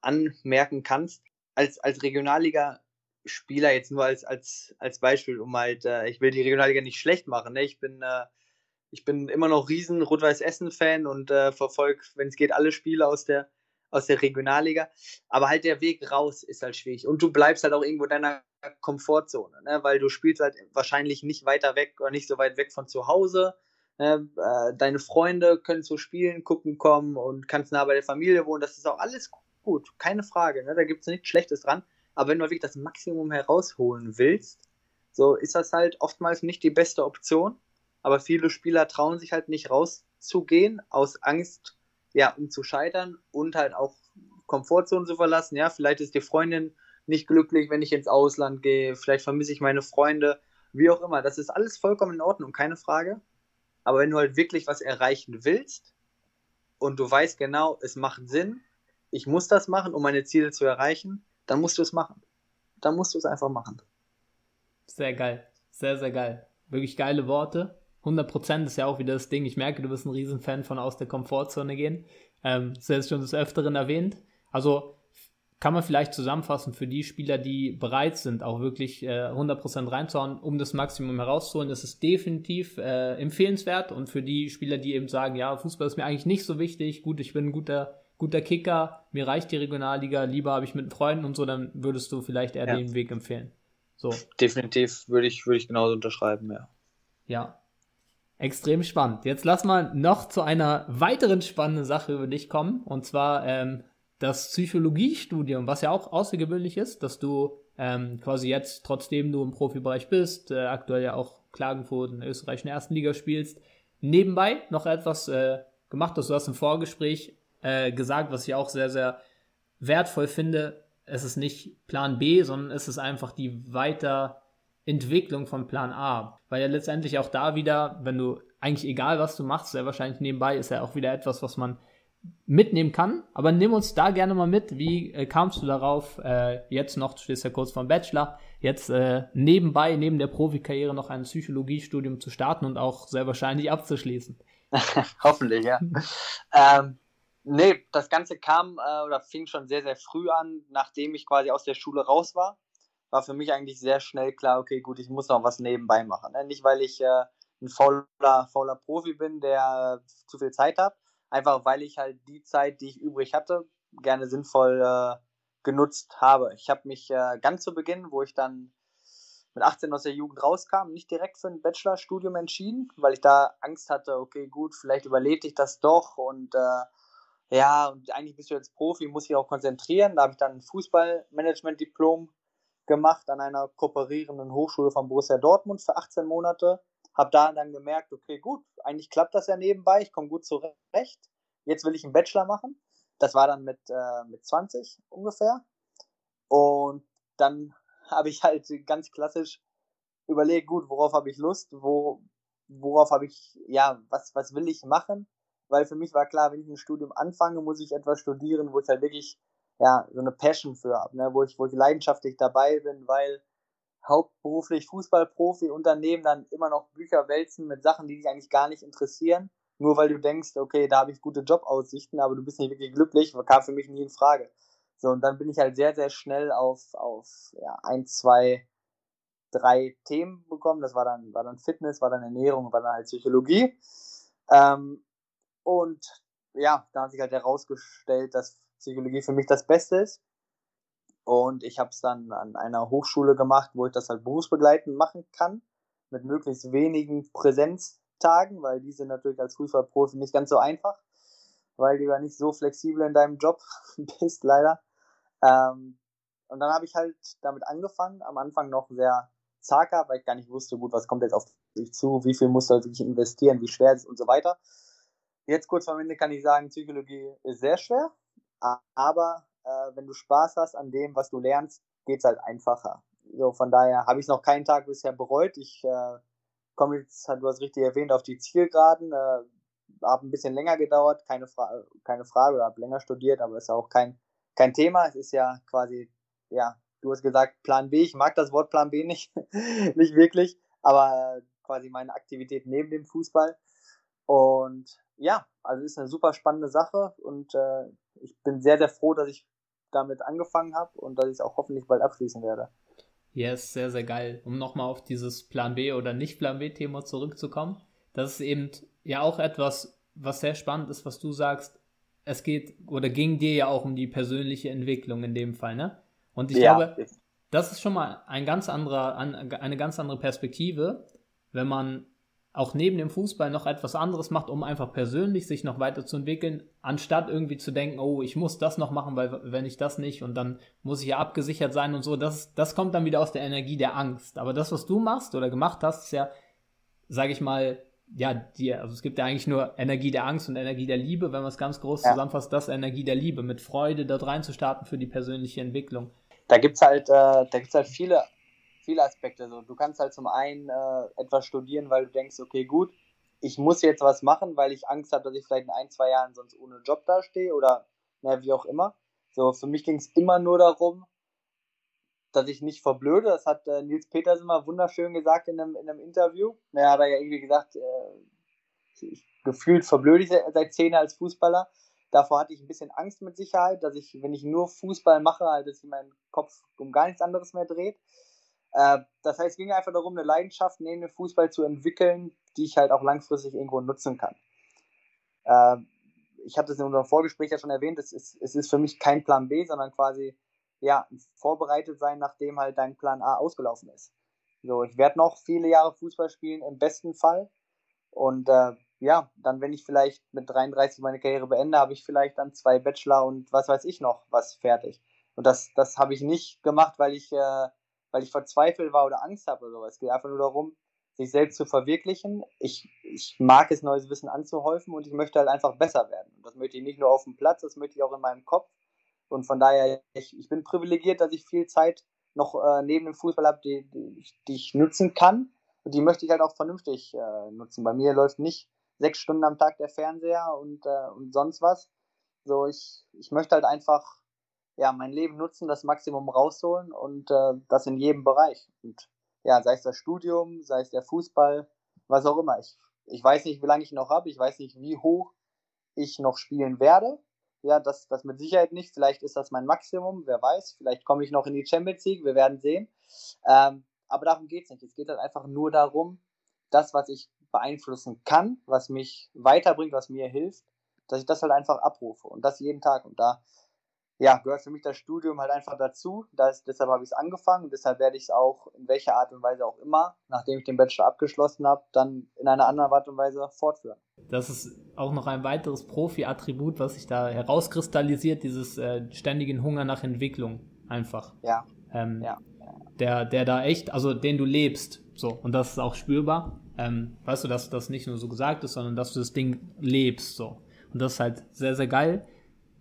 anmerken kannst, als, als Regionalliga-Spieler, jetzt nur als, als, als Beispiel, um halt, äh, ich will die Regionalliga nicht schlecht machen, ne? Ich bin, äh, ich bin immer noch riesen Rot-Weiß-Essen-Fan und äh, verfolge, wenn es geht, alle Spiele aus der aus der Regionalliga. Aber halt der Weg raus ist halt schwierig. Und du bleibst halt auch irgendwo in deiner Komfortzone, ne? weil du spielst halt wahrscheinlich nicht weiter weg oder nicht so weit weg von zu Hause. Ne? Äh, deine Freunde können zu Spielen gucken kommen und kannst nah bei der Familie wohnen. Das ist auch alles gut, keine Frage. Ne? Da gibt es nichts Schlechtes dran. Aber wenn du wirklich das Maximum herausholen willst, so ist das halt oftmals nicht die beste Option. Aber viele Spieler trauen sich halt nicht rauszugehen aus Angst, ja, um zu scheitern und halt auch Komfortzone zu verlassen. Ja, vielleicht ist die Freundin nicht glücklich, wenn ich ins Ausland gehe, vielleicht vermisse ich meine Freunde, wie auch immer. Das ist alles vollkommen in Ordnung, keine Frage. Aber wenn du halt wirklich was erreichen willst und du weißt genau, es macht Sinn, ich muss das machen, um meine Ziele zu erreichen, dann musst du es machen. Dann musst du es einfach machen. Sehr geil. Sehr, sehr geil. Wirklich geile Worte. 100% ist ja auch wieder das Ding. Ich merke, du bist ein Riesenfan von aus der Komfortzone gehen. Ähm, das ist schon des Öfteren erwähnt. Also kann man vielleicht zusammenfassen für die Spieler, die bereit sind, auch wirklich äh, 100% reinzuhauen, um das Maximum herauszuholen, ist es definitiv äh, empfehlenswert. Und für die Spieler, die eben sagen, ja, Fußball ist mir eigentlich nicht so wichtig, gut, ich bin ein guter, guter Kicker, mir reicht die Regionalliga, lieber habe ich mit Freunden und so, dann würdest du vielleicht eher ja. den Weg empfehlen. So. Definitiv würde ich, würde ich genauso unterschreiben, ja. Ja, Extrem spannend. Jetzt lass mal noch zu einer weiteren spannenden Sache über dich kommen. Und zwar ähm, das Psychologiestudium, was ja auch außergewöhnlich ist, dass du ähm, quasi jetzt, trotzdem du im Profibereich bist, äh, aktuell ja auch Klagenfurt in der österreichischen ersten Liga spielst, nebenbei noch etwas äh, gemacht hast. Du hast im Vorgespräch äh, gesagt, was ich auch sehr, sehr wertvoll finde. Es ist nicht Plan B, sondern es ist einfach die weiter Entwicklung von Plan A. Weil ja letztendlich auch da wieder, wenn du eigentlich egal was du machst, sehr wahrscheinlich nebenbei ist ja auch wieder etwas, was man mitnehmen kann. Aber nimm uns da gerne mal mit. Wie äh, kamst du darauf, äh, jetzt noch, du stehst ja kurz vor dem Bachelor, jetzt äh, nebenbei, neben der Profikarriere noch ein Psychologiestudium zu starten und auch sehr wahrscheinlich abzuschließen? Hoffentlich, ja. ähm, nee, das Ganze kam äh, oder fing schon sehr, sehr früh an, nachdem ich quasi aus der Schule raus war. War für mich eigentlich sehr schnell klar, okay, gut, ich muss noch was nebenbei machen. Ne? Nicht, weil ich äh, ein fauler, fauler Profi bin, der zu viel Zeit hat, einfach weil ich halt die Zeit, die ich übrig hatte, gerne sinnvoll äh, genutzt habe. Ich habe mich äh, ganz zu Beginn, wo ich dann mit 18 aus der Jugend rauskam, nicht direkt für ein Bachelorstudium entschieden, weil ich da Angst hatte, okay, gut, vielleicht überlebe ich das doch und äh, ja, und eigentlich bist du jetzt Profi, muss ich auch konzentrieren. Da habe ich dann ein Fußballmanagement-Diplom gemacht an einer kooperierenden Hochschule von Borussia Dortmund für 18 Monate. Habe da dann gemerkt, okay, gut, eigentlich klappt das ja nebenbei, ich komme gut zurecht. Jetzt will ich einen Bachelor machen. Das war dann mit, äh, mit 20 ungefähr. Und dann habe ich halt ganz klassisch überlegt, gut, worauf habe ich Lust, wo, worauf habe ich, ja, was, was will ich machen? Weil für mich war klar, wenn ich ein Studium anfange, muss ich etwas studieren, wo ich halt wirklich, ja, so eine Passion für habe, ne? wo, ich, wo ich leidenschaftlich dabei bin, weil hauptberuflich Fußballprofi, Unternehmen dann immer noch Bücher wälzen mit Sachen, die dich eigentlich gar nicht interessieren, nur weil du denkst, okay, da habe ich gute Jobaussichten, aber du bist nicht wirklich glücklich, kam für mich nie in Frage. So, und dann bin ich halt sehr, sehr schnell auf, auf ja, ein, zwei, drei Themen bekommen. Das war dann, war dann Fitness, war dann Ernährung, war dann halt Psychologie. Ähm, und ja, da hat sich halt herausgestellt, dass Psychologie für mich das Beste ist. Und ich habe es dann an einer Hochschule gemacht, wo ich das halt berufsbegleitend machen kann, mit möglichst wenigen Präsenztagen, weil die sind natürlich als Fußballprofi nicht ganz so einfach, weil du ja nicht so flexibel in deinem Job bist, leider. Ähm, und dann habe ich halt damit angefangen, am Anfang noch sehr zager, weil ich gar nicht wusste, gut, was kommt jetzt auf dich zu, wie viel musst du wirklich investieren, wie schwer ist es? Und so weiter. Jetzt kurz vor Ende kann ich sagen, Psychologie ist sehr schwer, aber äh, wenn du Spaß hast an dem, was du lernst, geht es halt einfacher. So, von daher habe ich noch keinen Tag bisher bereut. Ich äh, komme jetzt, du hast richtig erwähnt, auf die Zielgeraden. Äh, habe ein bisschen länger gedauert, keine, Fra keine Frage, oder habe länger studiert, aber ist ja auch kein kein Thema. Es ist ja quasi, ja, du hast gesagt Plan B. Ich mag das Wort Plan B nicht, nicht wirklich, aber quasi meine Aktivität neben dem Fußball. Und ja, also ist eine super spannende Sache und äh, ich bin sehr, sehr froh, dass ich damit angefangen habe und dass ich es auch hoffentlich bald abschließen werde. Yes, sehr, sehr geil. Um nochmal auf dieses Plan B oder nicht Plan B-Thema zurückzukommen. Das ist eben ja auch etwas, was sehr spannend ist, was du sagst es geht oder ging dir ja auch um die persönliche Entwicklung in dem Fall, ne? Und ich ja. glaube, das ist schon mal ein ganz anderer, eine ganz andere Perspektive, wenn man auch neben dem Fußball noch etwas anderes macht, um einfach persönlich sich noch weiterzuentwickeln, anstatt irgendwie zu denken, oh, ich muss das noch machen, weil wenn ich das nicht und dann muss ich ja abgesichert sein und so, das, das kommt dann wieder aus der Energie der Angst. Aber das, was du machst oder gemacht hast, ist ja, sage ich mal, ja, die, also es gibt ja eigentlich nur Energie der Angst und Energie der Liebe, wenn man es ganz groß ja. zusammenfasst, das Energie der Liebe, mit Freude dort reinzustarten für die persönliche Entwicklung. Da gibt es halt, äh, da gibt's halt viele, viele Aspekte. So, du kannst halt zum einen äh, etwas studieren, weil du denkst, okay, gut, ich muss jetzt was machen, weil ich Angst habe, dass ich vielleicht in ein, zwei Jahren sonst ohne Job dastehe oder na, wie auch immer. So, für mich ging es immer nur darum, dass ich nicht verblöde. Das hat äh, Nils Peters immer wunderschön gesagt in einem, in einem Interview. Er hat ja irgendwie gesagt, äh, ich, gefühlt verblöde ich seit zehn Jahren als Fußballer. Davor hatte ich ein bisschen Angst mit Sicherheit, dass ich, wenn ich nur Fußball mache, halt, dass sich mein Kopf um gar nichts anderes mehr dreht. Äh, das heißt, es ging einfach darum, eine Leidenschaft neben dem Fußball zu entwickeln, die ich halt auch langfristig irgendwo nutzen kann. Äh, ich habe das in unserem Vorgespräch ja schon erwähnt, es ist, es ist für mich kein Plan B, sondern quasi ja, vorbereitet sein, nachdem halt dein Plan A ausgelaufen ist. So, ich werde noch viele Jahre Fußball spielen, im besten Fall. Und äh, ja, dann, wenn ich vielleicht mit 33 meine Karriere beende, habe ich vielleicht dann zwei Bachelor und was weiß ich noch, was fertig. Und das, das habe ich nicht gemacht, weil ich, äh, weil ich verzweifelt war oder Angst habe oder sowas. Es geht einfach nur darum, sich selbst zu verwirklichen. Ich, ich mag es, neues Wissen anzuhäufen und ich möchte halt einfach besser werden. Und das möchte ich nicht nur auf dem Platz, das möchte ich auch in meinem Kopf. Und von daher, ich, ich bin privilegiert, dass ich viel Zeit noch äh, neben dem Fußball habe, die, die, die, ich nutzen kann. Und die möchte ich halt auch vernünftig äh, nutzen. Bei mir läuft nicht sechs Stunden am Tag der Fernseher und, äh, und sonst was, So, ich, ich möchte halt einfach ja, mein Leben nutzen, das Maximum rausholen und äh, das in jedem Bereich. Und ja, sei es das Studium, sei es der Fußball, was auch immer. Ich, ich weiß nicht, wie lange ich noch habe, ich weiß nicht, wie hoch ich noch spielen werde. Ja, das, das mit Sicherheit nicht. Vielleicht ist das mein Maximum, wer weiß. Vielleicht komme ich noch in die Champions League, wir werden sehen. Ähm, aber darum geht es nicht. Es geht halt einfach nur darum, das, was ich beeinflussen kann, was mich weiterbringt, was mir hilft, dass ich das halt einfach abrufe und das jeden Tag. Und da ja, gehört für mich das Studium halt einfach dazu. Das, deshalb habe ich es angefangen und deshalb werde ich es auch in welcher Art und Weise auch immer, nachdem ich den Bachelor abgeschlossen habe, dann in einer anderen Art und Weise fortführen. Das ist auch noch ein weiteres Profi-Attribut, was sich da herauskristallisiert, dieses äh, ständigen Hunger nach Entwicklung einfach. Ja. Ähm, ja. Der, der da echt, also den du lebst, so, und das ist auch spürbar. Ähm, weißt du, dass das nicht nur so gesagt ist, sondern dass du das Ding lebst, so. Und das ist halt sehr, sehr geil.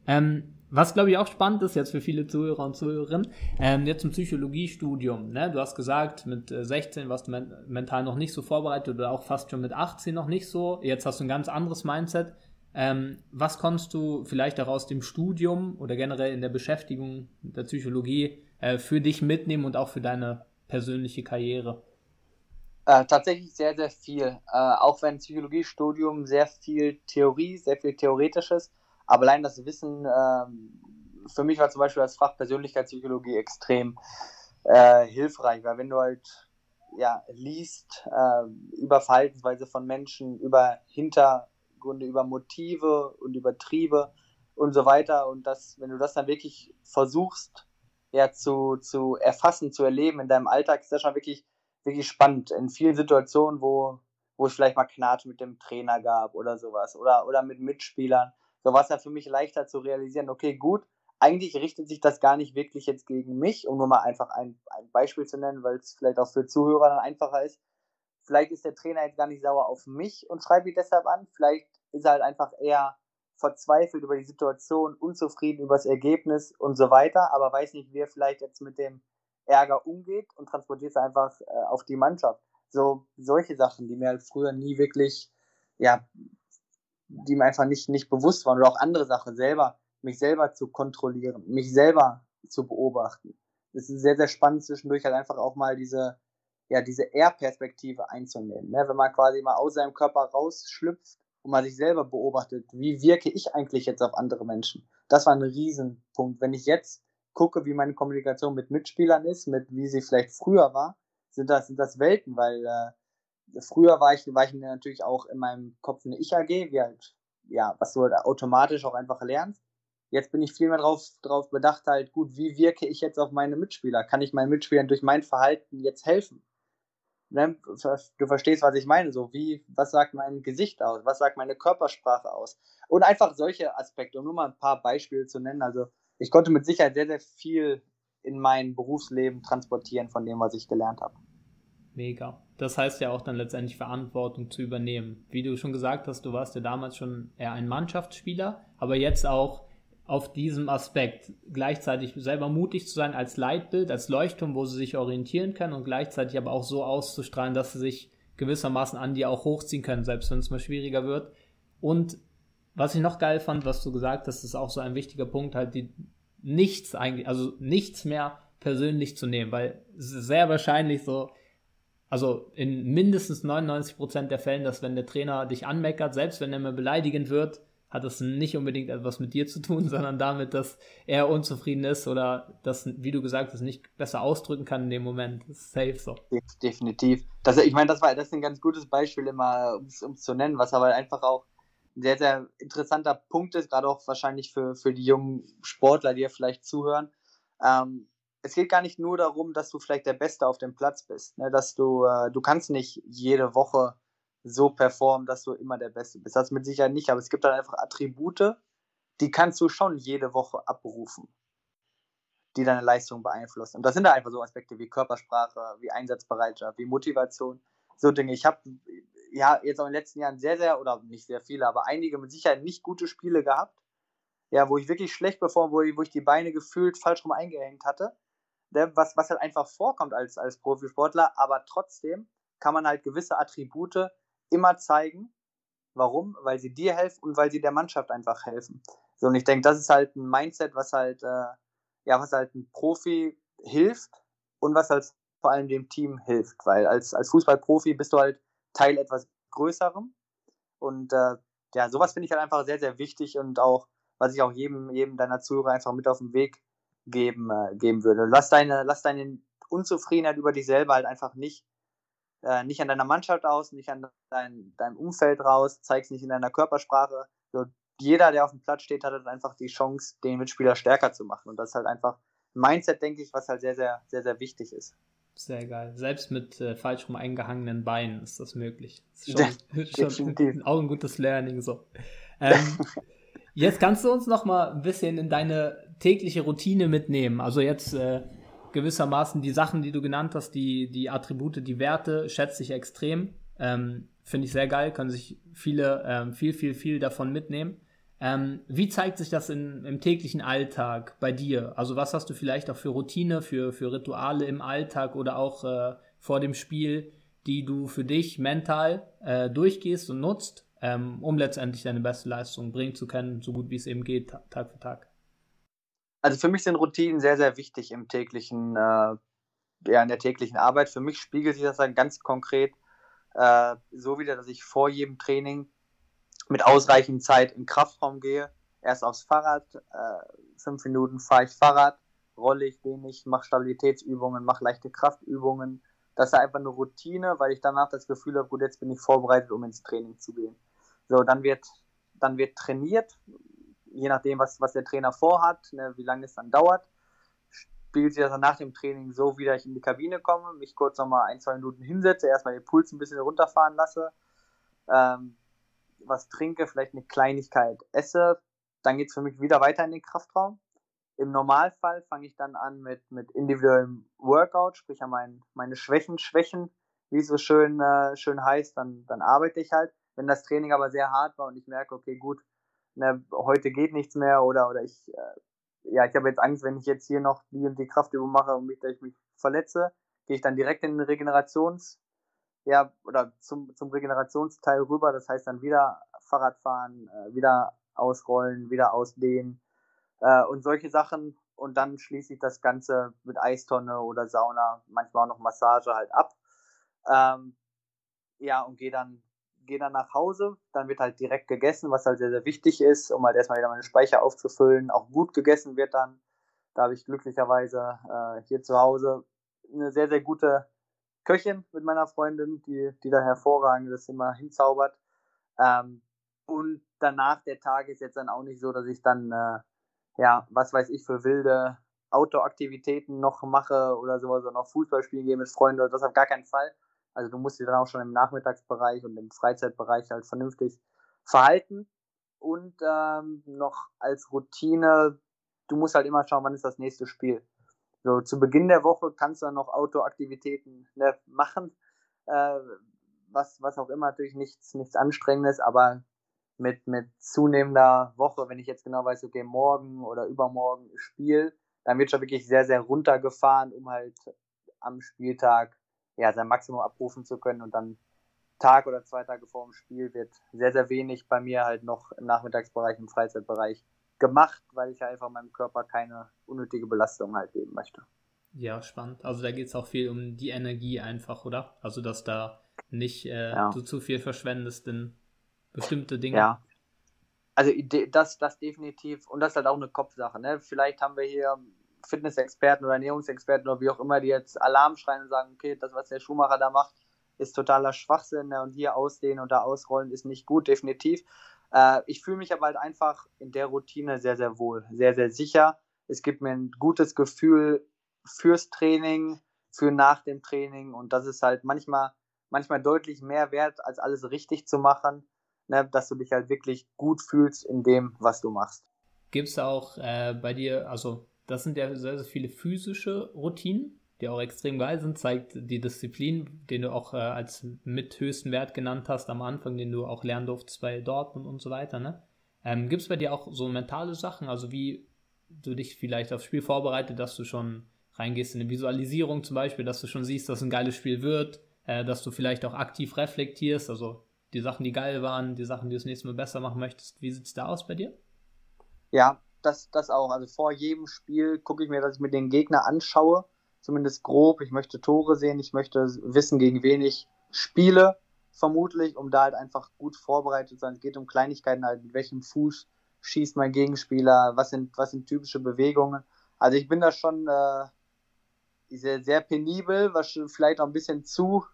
Ähm, was, glaube ich, auch spannend ist jetzt für viele Zuhörer und Zuhörerinnen, ähm, jetzt im Psychologiestudium. Ne? Du hast gesagt, mit 16 äh, warst du men mental noch nicht so vorbereitet oder auch fast schon mit 18 noch nicht so. Jetzt hast du ein ganz anderes Mindset. Ähm, was konntest du vielleicht auch aus dem Studium oder generell in der Beschäftigung der Psychologie äh, für dich mitnehmen und auch für deine persönliche Karriere? Äh, tatsächlich sehr, sehr viel. Äh, auch wenn Psychologiestudium sehr viel Theorie, sehr viel Theoretisches aber allein das Wissen, ähm, für mich war zum Beispiel das Fach Persönlichkeitspsychologie extrem äh, hilfreich, weil wenn du halt ja, liest äh, über Verhaltensweise von Menschen, über Hintergründe, über Motive und über Triebe und so weiter und das, wenn du das dann wirklich versuchst, ja, zu, zu erfassen, zu erleben in deinem Alltag, ist das schon wirklich, wirklich spannend. In vielen Situationen, wo, wo es vielleicht mal Knatsch mit dem Trainer gab oder sowas oder, oder mit Mitspielern, so war es ja für mich leichter zu realisieren, okay, gut, eigentlich richtet sich das gar nicht wirklich jetzt gegen mich, um nur mal einfach ein, ein Beispiel zu nennen, weil es vielleicht auch für Zuhörer dann einfacher ist. Vielleicht ist der Trainer jetzt gar nicht sauer auf mich und schreibt mich deshalb an. Vielleicht ist er halt einfach eher verzweifelt über die Situation, unzufrieden über das Ergebnis und so weiter, aber weiß nicht, wie er vielleicht jetzt mit dem Ärger umgeht und transportiert es einfach äh, auf die Mannschaft. So solche Sachen, die mir halt früher nie wirklich ja, die mir einfach nicht, nicht bewusst waren oder auch andere Sachen selber, mich selber zu kontrollieren, mich selber zu beobachten. Es ist sehr, sehr spannend zwischendurch halt einfach auch mal diese, ja, diese R-Perspektive einzunehmen. Ne? Wenn man quasi mal aus seinem Körper rausschlüpft und man sich selber beobachtet, wie wirke ich eigentlich jetzt auf andere Menschen? Das war ein Riesenpunkt. Wenn ich jetzt gucke, wie meine Kommunikation mit Mitspielern ist, mit wie sie vielleicht früher war, sind das, sind das Welten, weil äh, früher war ich, war ich natürlich auch in meinem Kopf eine Ich-AG, wie halt, ja, was du halt automatisch auch einfach lernst. Jetzt bin ich viel mehr drauf, drauf bedacht, halt, gut, wie wirke ich jetzt auf meine Mitspieler? Kann ich meinen Mitspielern durch mein Verhalten jetzt helfen? Ne? Du verstehst, was ich meine, so wie, was sagt mein Gesicht aus? Was sagt meine Körpersprache aus? Und einfach solche Aspekte, um nur mal ein paar Beispiele zu nennen. Also, ich konnte mit Sicherheit sehr, sehr viel in mein Berufsleben transportieren von dem, was ich gelernt habe. Mega. Das heißt ja auch dann letztendlich Verantwortung zu übernehmen. Wie du schon gesagt hast, du warst ja damals schon eher ein Mannschaftsspieler, aber jetzt auch auf diesem Aspekt gleichzeitig selber mutig zu sein als Leitbild, als Leuchtturm, wo sie sich orientieren können und gleichzeitig aber auch so auszustrahlen, dass sie sich gewissermaßen an dir auch hochziehen können, selbst wenn es mal schwieriger wird. Und was ich noch geil fand, was du gesagt hast, ist auch so ein wichtiger Punkt, halt die nichts eigentlich, also nichts mehr persönlich zu nehmen, weil es ist sehr wahrscheinlich so, also in mindestens 99% der Fällen, dass wenn der Trainer dich anmeckert, selbst wenn er mal beleidigend wird, hat das nicht unbedingt etwas mit dir zu tun, sondern damit, dass er unzufrieden ist oder das, wie du gesagt hast, nicht besser ausdrücken kann in dem Moment. Das ist safe so. Definitiv. Das, ich meine, das war das ist ein ganz gutes Beispiel immer, um es zu nennen, was aber einfach auch ein sehr, sehr interessanter Punkt ist, gerade auch wahrscheinlich für, für die jungen Sportler, die ja vielleicht zuhören. Ähm, es geht gar nicht nur darum, dass du vielleicht der Beste auf dem Platz bist. Ne? Dass du, äh, du kannst nicht jede Woche so performen, dass du immer der Beste bist. Das mit Sicherheit nicht, aber es gibt dann einfach Attribute, die kannst du schon jede Woche abrufen, die deine Leistung beeinflussen. Und das sind da einfach so Aspekte wie Körpersprache, wie Einsatzbereitschaft, wie Motivation, so Dinge. Ich habe ja jetzt auch in den letzten Jahren sehr, sehr, oder nicht sehr viele, aber einige mit Sicherheit nicht gute Spiele gehabt, ja, wo ich wirklich schlecht performt, wo ich, wo ich die Beine gefühlt falsch rum eingehängt hatte was, was halt einfach vorkommt als, als Profisportler, aber trotzdem kann man halt gewisse Attribute immer zeigen. Warum? Weil sie dir helfen und weil sie der Mannschaft einfach helfen. So, und ich denke, das ist halt ein Mindset, was halt, äh, ja, was halt ein Profi hilft und was halt vor allem dem Team hilft, weil als, als Fußballprofi bist du halt Teil etwas Größerem und äh, ja, sowas finde ich halt einfach sehr, sehr wichtig und auch, was ich auch jedem, jedem deiner Zuhörer einfach mit auf den Weg geben, äh, geben würde. Lass deine, lass deine Unzufriedenheit über dich selber halt einfach nicht, äh, nicht an deiner Mannschaft aus, nicht an dein, deinem Umfeld raus, zeig's nicht in deiner Körpersprache. So, jeder, der auf dem Platz steht, hat halt einfach die Chance, den Mitspieler stärker zu machen. Und das ist halt einfach ein Mindset, denke ich, was halt sehr, sehr, sehr, sehr wichtig ist. Sehr geil. Selbst mit äh, falsch rum eingehangenen Beinen ist das möglich. Das ist schon, schon auch ein gutes Learning so. Ähm, jetzt kannst du uns noch mal ein bisschen in deine tägliche Routine mitnehmen. Also jetzt äh, gewissermaßen die Sachen, die du genannt hast, die, die Attribute, die Werte, schätze ich extrem. Ähm, Finde ich sehr geil, können sich viele ähm, viel, viel, viel davon mitnehmen. Ähm, wie zeigt sich das in, im täglichen Alltag bei dir? Also was hast du vielleicht auch für Routine, für, für Rituale im Alltag oder auch äh, vor dem Spiel, die du für dich mental äh, durchgehst und nutzt, ähm, um letztendlich deine beste Leistung bringen zu können, so gut wie es eben geht, Tag für Tag? Also für mich sind Routinen sehr, sehr wichtig im täglichen, äh, ja, in der täglichen Arbeit. Für mich spiegelt sich das dann ganz konkret äh, so wieder, dass ich vor jedem Training mit ausreichend Zeit in Kraftraum gehe. Erst aufs Fahrrad, äh, fünf Minuten fahre ich Fahrrad, rolle ich wenig, mache Stabilitätsübungen, mache leichte Kraftübungen. Das ist einfach eine Routine, weil ich danach das Gefühl habe, gut, jetzt bin ich vorbereitet, um ins Training zu gehen. So, dann wird, dann wird trainiert, je nachdem, was, was der Trainer vorhat, ne, wie lange es dann dauert. Spielt sich das dann nach dem Training so wieder, ich in die Kabine komme, mich kurz nochmal ein, zwei Minuten hinsetze, erstmal den Puls ein bisschen runterfahren lasse, ähm, was trinke, vielleicht eine Kleinigkeit esse, dann geht es für mich wieder weiter in den Kraftraum. Im Normalfall fange ich dann an mit, mit individuellem Workout, sprich ja mein, meine Schwächen, Schwächen, wie es so schön, äh, schön heißt, dann, dann arbeite ich halt. Wenn das Training aber sehr hart war und ich merke, okay, gut, ne, heute geht nichts mehr oder, oder ich, äh, ja, ich habe jetzt Angst, wenn ich jetzt hier noch die und die Kraftübung mache und mich, dass ich mich verletze, gehe ich dann direkt in den Regenerations, ja, oder zum, zum Regenerationsteil rüber. Das heißt dann wieder Fahrradfahren, äh, wieder ausrollen, wieder ausdehnen äh, und solche Sachen. Und dann schließe ich das Ganze mit Eistonne oder Sauna, manchmal auch noch Massage halt ab. Ähm, ja, und gehe dann, gehe dann nach Hause. Dann wird halt direkt gegessen, was halt sehr, sehr wichtig ist, um halt erstmal wieder meine Speicher aufzufüllen. Auch gut gegessen wird dann. Da habe ich glücklicherweise äh, hier zu Hause eine sehr, sehr gute Köchin mit meiner Freundin, die, die da hervorragend das immer hinzaubert. Ähm, und danach der Tag ist jetzt dann auch nicht so, dass ich dann, äh, ja, was weiß ich, für wilde Outdoor-Aktivitäten noch mache oder sowas, oder noch Fußball spielen gehe mit Freunden, das auf gar keinen Fall. Also du musst dich dann auch schon im Nachmittagsbereich und im Freizeitbereich halt vernünftig verhalten. Und ähm, noch als Routine, du musst halt immer schauen, wann ist das nächste Spiel. So, zu Beginn der Woche kannst du dann noch Outdoor-Aktivitäten ne, machen, äh, was, was auch immer natürlich nichts, nichts Anstrengendes, aber mit, mit zunehmender Woche, wenn ich jetzt genau weiß, okay, morgen oder übermorgen Spiel, dann wird schon wirklich sehr, sehr runtergefahren, um halt am Spieltag ja, sein Maximum abrufen zu können und dann Tag oder zwei Tage vor dem Spiel wird sehr, sehr wenig bei mir halt noch im Nachmittagsbereich, im Freizeitbereich gemacht, weil ich einfach meinem Körper keine unnötige Belastung halt geben möchte. Ja, spannend. Also da geht es auch viel um die Energie einfach, oder? Also dass da nicht äh, ja. du zu viel verschwendest in bestimmte Dinge. Ja. Also das, das definitiv und das ist halt auch eine Kopfsache. Ne? Vielleicht haben wir hier Fitnessexperten oder Ernährungsexperten oder wie auch immer, die jetzt Alarm schreien und sagen, okay, das, was der Schuhmacher da macht, ist totaler Schwachsinn ne? und hier ausdehnen und da ausrollen ist nicht gut, definitiv. Äh, ich fühle mich aber halt einfach in der Routine sehr, sehr wohl, sehr, sehr sicher. Es gibt mir ein gutes Gefühl fürs Training, für nach dem Training und das ist halt manchmal, manchmal deutlich mehr wert, als alles richtig zu machen, ne? dass du dich halt wirklich gut fühlst in dem, was du machst. Gibt es auch äh, bei dir, also das sind ja sehr, sehr viele physische Routinen, die auch extrem geil sind, zeigt die Disziplin, den du auch äh, als mit höchsten Wert genannt hast am Anfang, den du auch lernen durftest bei Dortmund und so weiter. Ne? Ähm, Gibt es bei dir auch so mentale Sachen, also wie du dich vielleicht aufs Spiel vorbereitet, dass du schon reingehst in eine Visualisierung zum Beispiel, dass du schon siehst, dass ein geiles Spiel wird, äh, dass du vielleicht auch aktiv reflektierst, also die Sachen, die geil waren, die Sachen, die du das nächste Mal besser machen möchtest. Wie sieht es da aus bei dir? Ja, das, das auch. Also vor jedem Spiel gucke ich mir, dass ich mir den Gegner anschaue, zumindest grob. Ich möchte Tore sehen, ich möchte wissen, gegen wen ich spiele, vermutlich, um da halt einfach gut vorbereitet zu sein. Es geht um Kleinigkeiten halt, mit welchem Fuß schießt mein Gegenspieler, was sind, was sind typische Bewegungen. Also ich bin da schon äh, sehr, sehr penibel, was vielleicht auch ein bisschen zu,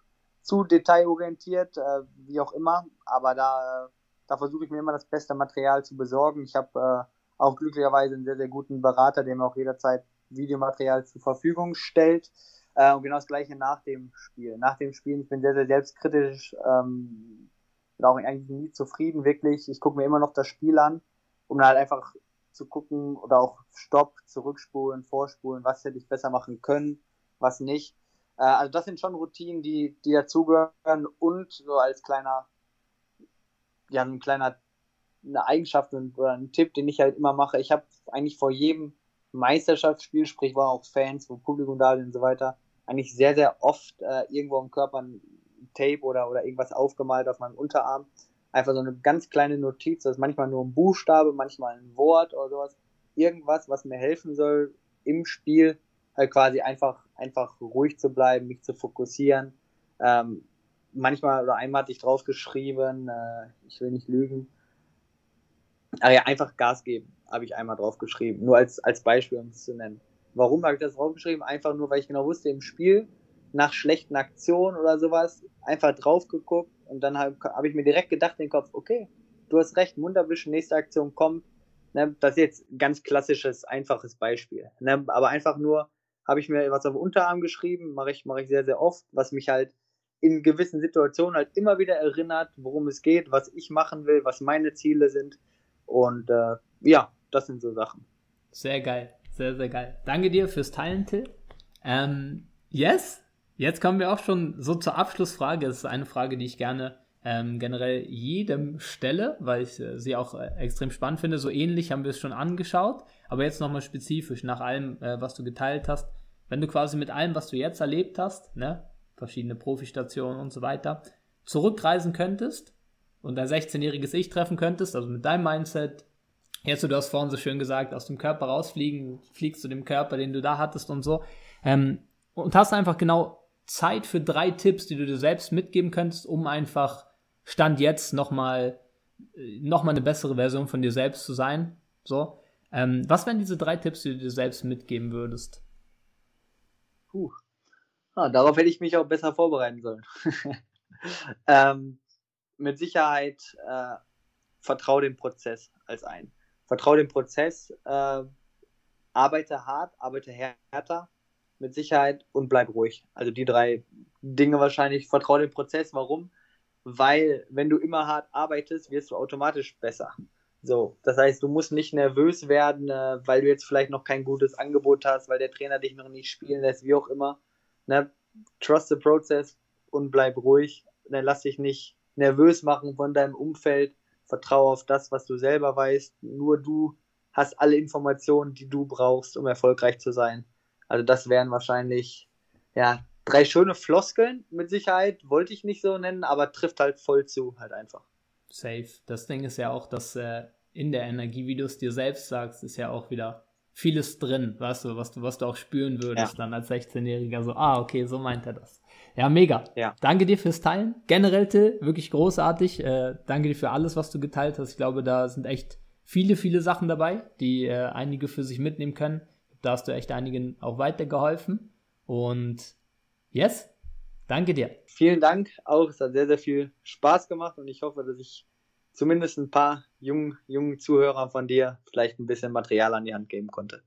zu detailorientiert, äh, wie auch immer, aber da, da versuche ich mir immer das beste Material zu besorgen. Ich habe äh, auch glücklicherweise einen sehr, sehr guten Berater, der mir auch jederzeit Videomaterial zur Verfügung stellt. Äh, und genau das gleiche nach dem Spiel. Nach dem Spiel, ich bin sehr, sehr selbstkritisch, ähm, bin auch eigentlich nie zufrieden, wirklich. Ich gucke mir immer noch das Spiel an, um dann halt einfach zu gucken oder auch Stopp, zurückspulen, vorspulen, was hätte ich besser machen können, was nicht. Äh, also das sind schon Routinen, die, die dazugehören und so als kleiner, ja, ein kleiner eine Eigenschaft oder ein Tipp, den ich halt immer mache. Ich habe eigentlich vor jedem Meisterschaftsspiel, sprich war auch Fans, wo Publikum da sind und so weiter, eigentlich sehr, sehr oft äh, irgendwo im Körper ein Tape oder, oder irgendwas aufgemalt auf meinem Unterarm. Einfach so eine ganz kleine Notiz, das ist manchmal nur ein Buchstabe, manchmal ein Wort oder sowas. Irgendwas, was mir helfen soll, im Spiel halt quasi einfach, einfach ruhig zu bleiben, mich zu fokussieren. Ähm, manchmal oder einmal hatte ich drauf geschrieben, äh, ich will nicht lügen, aber ja, einfach Gas geben, habe ich einmal drauf geschrieben. Nur als, als Beispiel, um es zu nennen. Warum habe ich das draufgeschrieben? Einfach nur, weil ich genau wusste, im Spiel, nach schlechten Aktionen oder sowas, einfach drauf geguckt und dann habe hab ich mir direkt gedacht in den Kopf, okay, du hast recht, Munderwischen, nächste Aktion kommt. Ne, das ist jetzt ein ganz klassisches, einfaches Beispiel. Ne, aber einfach nur habe ich mir was auf den Unterarm geschrieben, mache ich, mache ich sehr, sehr oft, was mich halt in gewissen Situationen halt immer wieder erinnert, worum es geht, was ich machen will, was meine Ziele sind. Und äh, ja, das sind so Sachen. Sehr geil, sehr, sehr geil. Danke dir fürs Teilen, Till. Ähm, yes, jetzt kommen wir auch schon so zur Abschlussfrage. Das ist eine Frage, die ich gerne ähm, generell jedem stelle, weil ich äh, sie auch äh, extrem spannend finde. So ähnlich haben wir es schon angeschaut, aber jetzt nochmal spezifisch nach allem, äh, was du geteilt hast. Wenn du quasi mit allem, was du jetzt erlebt hast, ne, verschiedene Profistationen und so weiter, zurückreisen könntest und dein 16-jähriges Ich treffen könntest, also mit deinem Mindset, jetzt du hast vorhin so schön gesagt, aus dem Körper rausfliegen, fliegst zu dem Körper, den du da hattest und so, ähm, und hast einfach genau Zeit für drei Tipps, die du dir selbst mitgeben könntest, um einfach Stand jetzt nochmal äh, noch mal eine bessere Version von dir selbst zu sein. So. Ähm, was wären diese drei Tipps, die du dir selbst mitgeben würdest? Puh. Ah, darauf hätte ich mich auch besser vorbereiten sollen. ähm, mit Sicherheit äh, vertraue dem Prozess als ein. Vertraue dem Prozess, äh, arbeite hart, arbeite härter, mit Sicherheit und bleib ruhig. Also die drei Dinge wahrscheinlich. Vertraue dem Prozess. Warum? Weil wenn du immer hart arbeitest, wirst du automatisch besser. So, das heißt, du musst nicht nervös werden, äh, weil du jetzt vielleicht noch kein gutes Angebot hast, weil der Trainer dich noch nicht spielen lässt, wie auch immer. Ne? Trust the process und bleib ruhig. Dann lass dich nicht nervös machen von deinem Umfeld. Vertraue auf das, was du selber weißt. Nur du hast alle Informationen, die du brauchst, um erfolgreich zu sein. Also das wären wahrscheinlich ja drei schöne Floskeln mit Sicherheit. Wollte ich nicht so nennen, aber trifft halt voll zu, halt einfach. Safe. Das Ding ist ja auch, dass äh, in der Energie, wie du es dir selbst sagst, ist ja auch wieder vieles drin, weißt du, was du, was du auch spüren würdest ja. dann als 16-Jähriger. So, ah, okay, so meint er das. Ja, mega. Ja. Danke dir fürs Teilen. Generell, Till, wirklich großartig. Äh, danke dir für alles, was du geteilt hast. Ich glaube, da sind echt viele, viele Sachen dabei, die äh, einige für sich mitnehmen können. Da hast du echt einigen auch weitergeholfen. Und yes, danke dir. Vielen Dank auch. Es hat sehr, sehr viel Spaß gemacht und ich hoffe, dass ich zumindest ein paar jungen, jungen Zuhörer von dir vielleicht ein bisschen Material an die Hand geben konnte.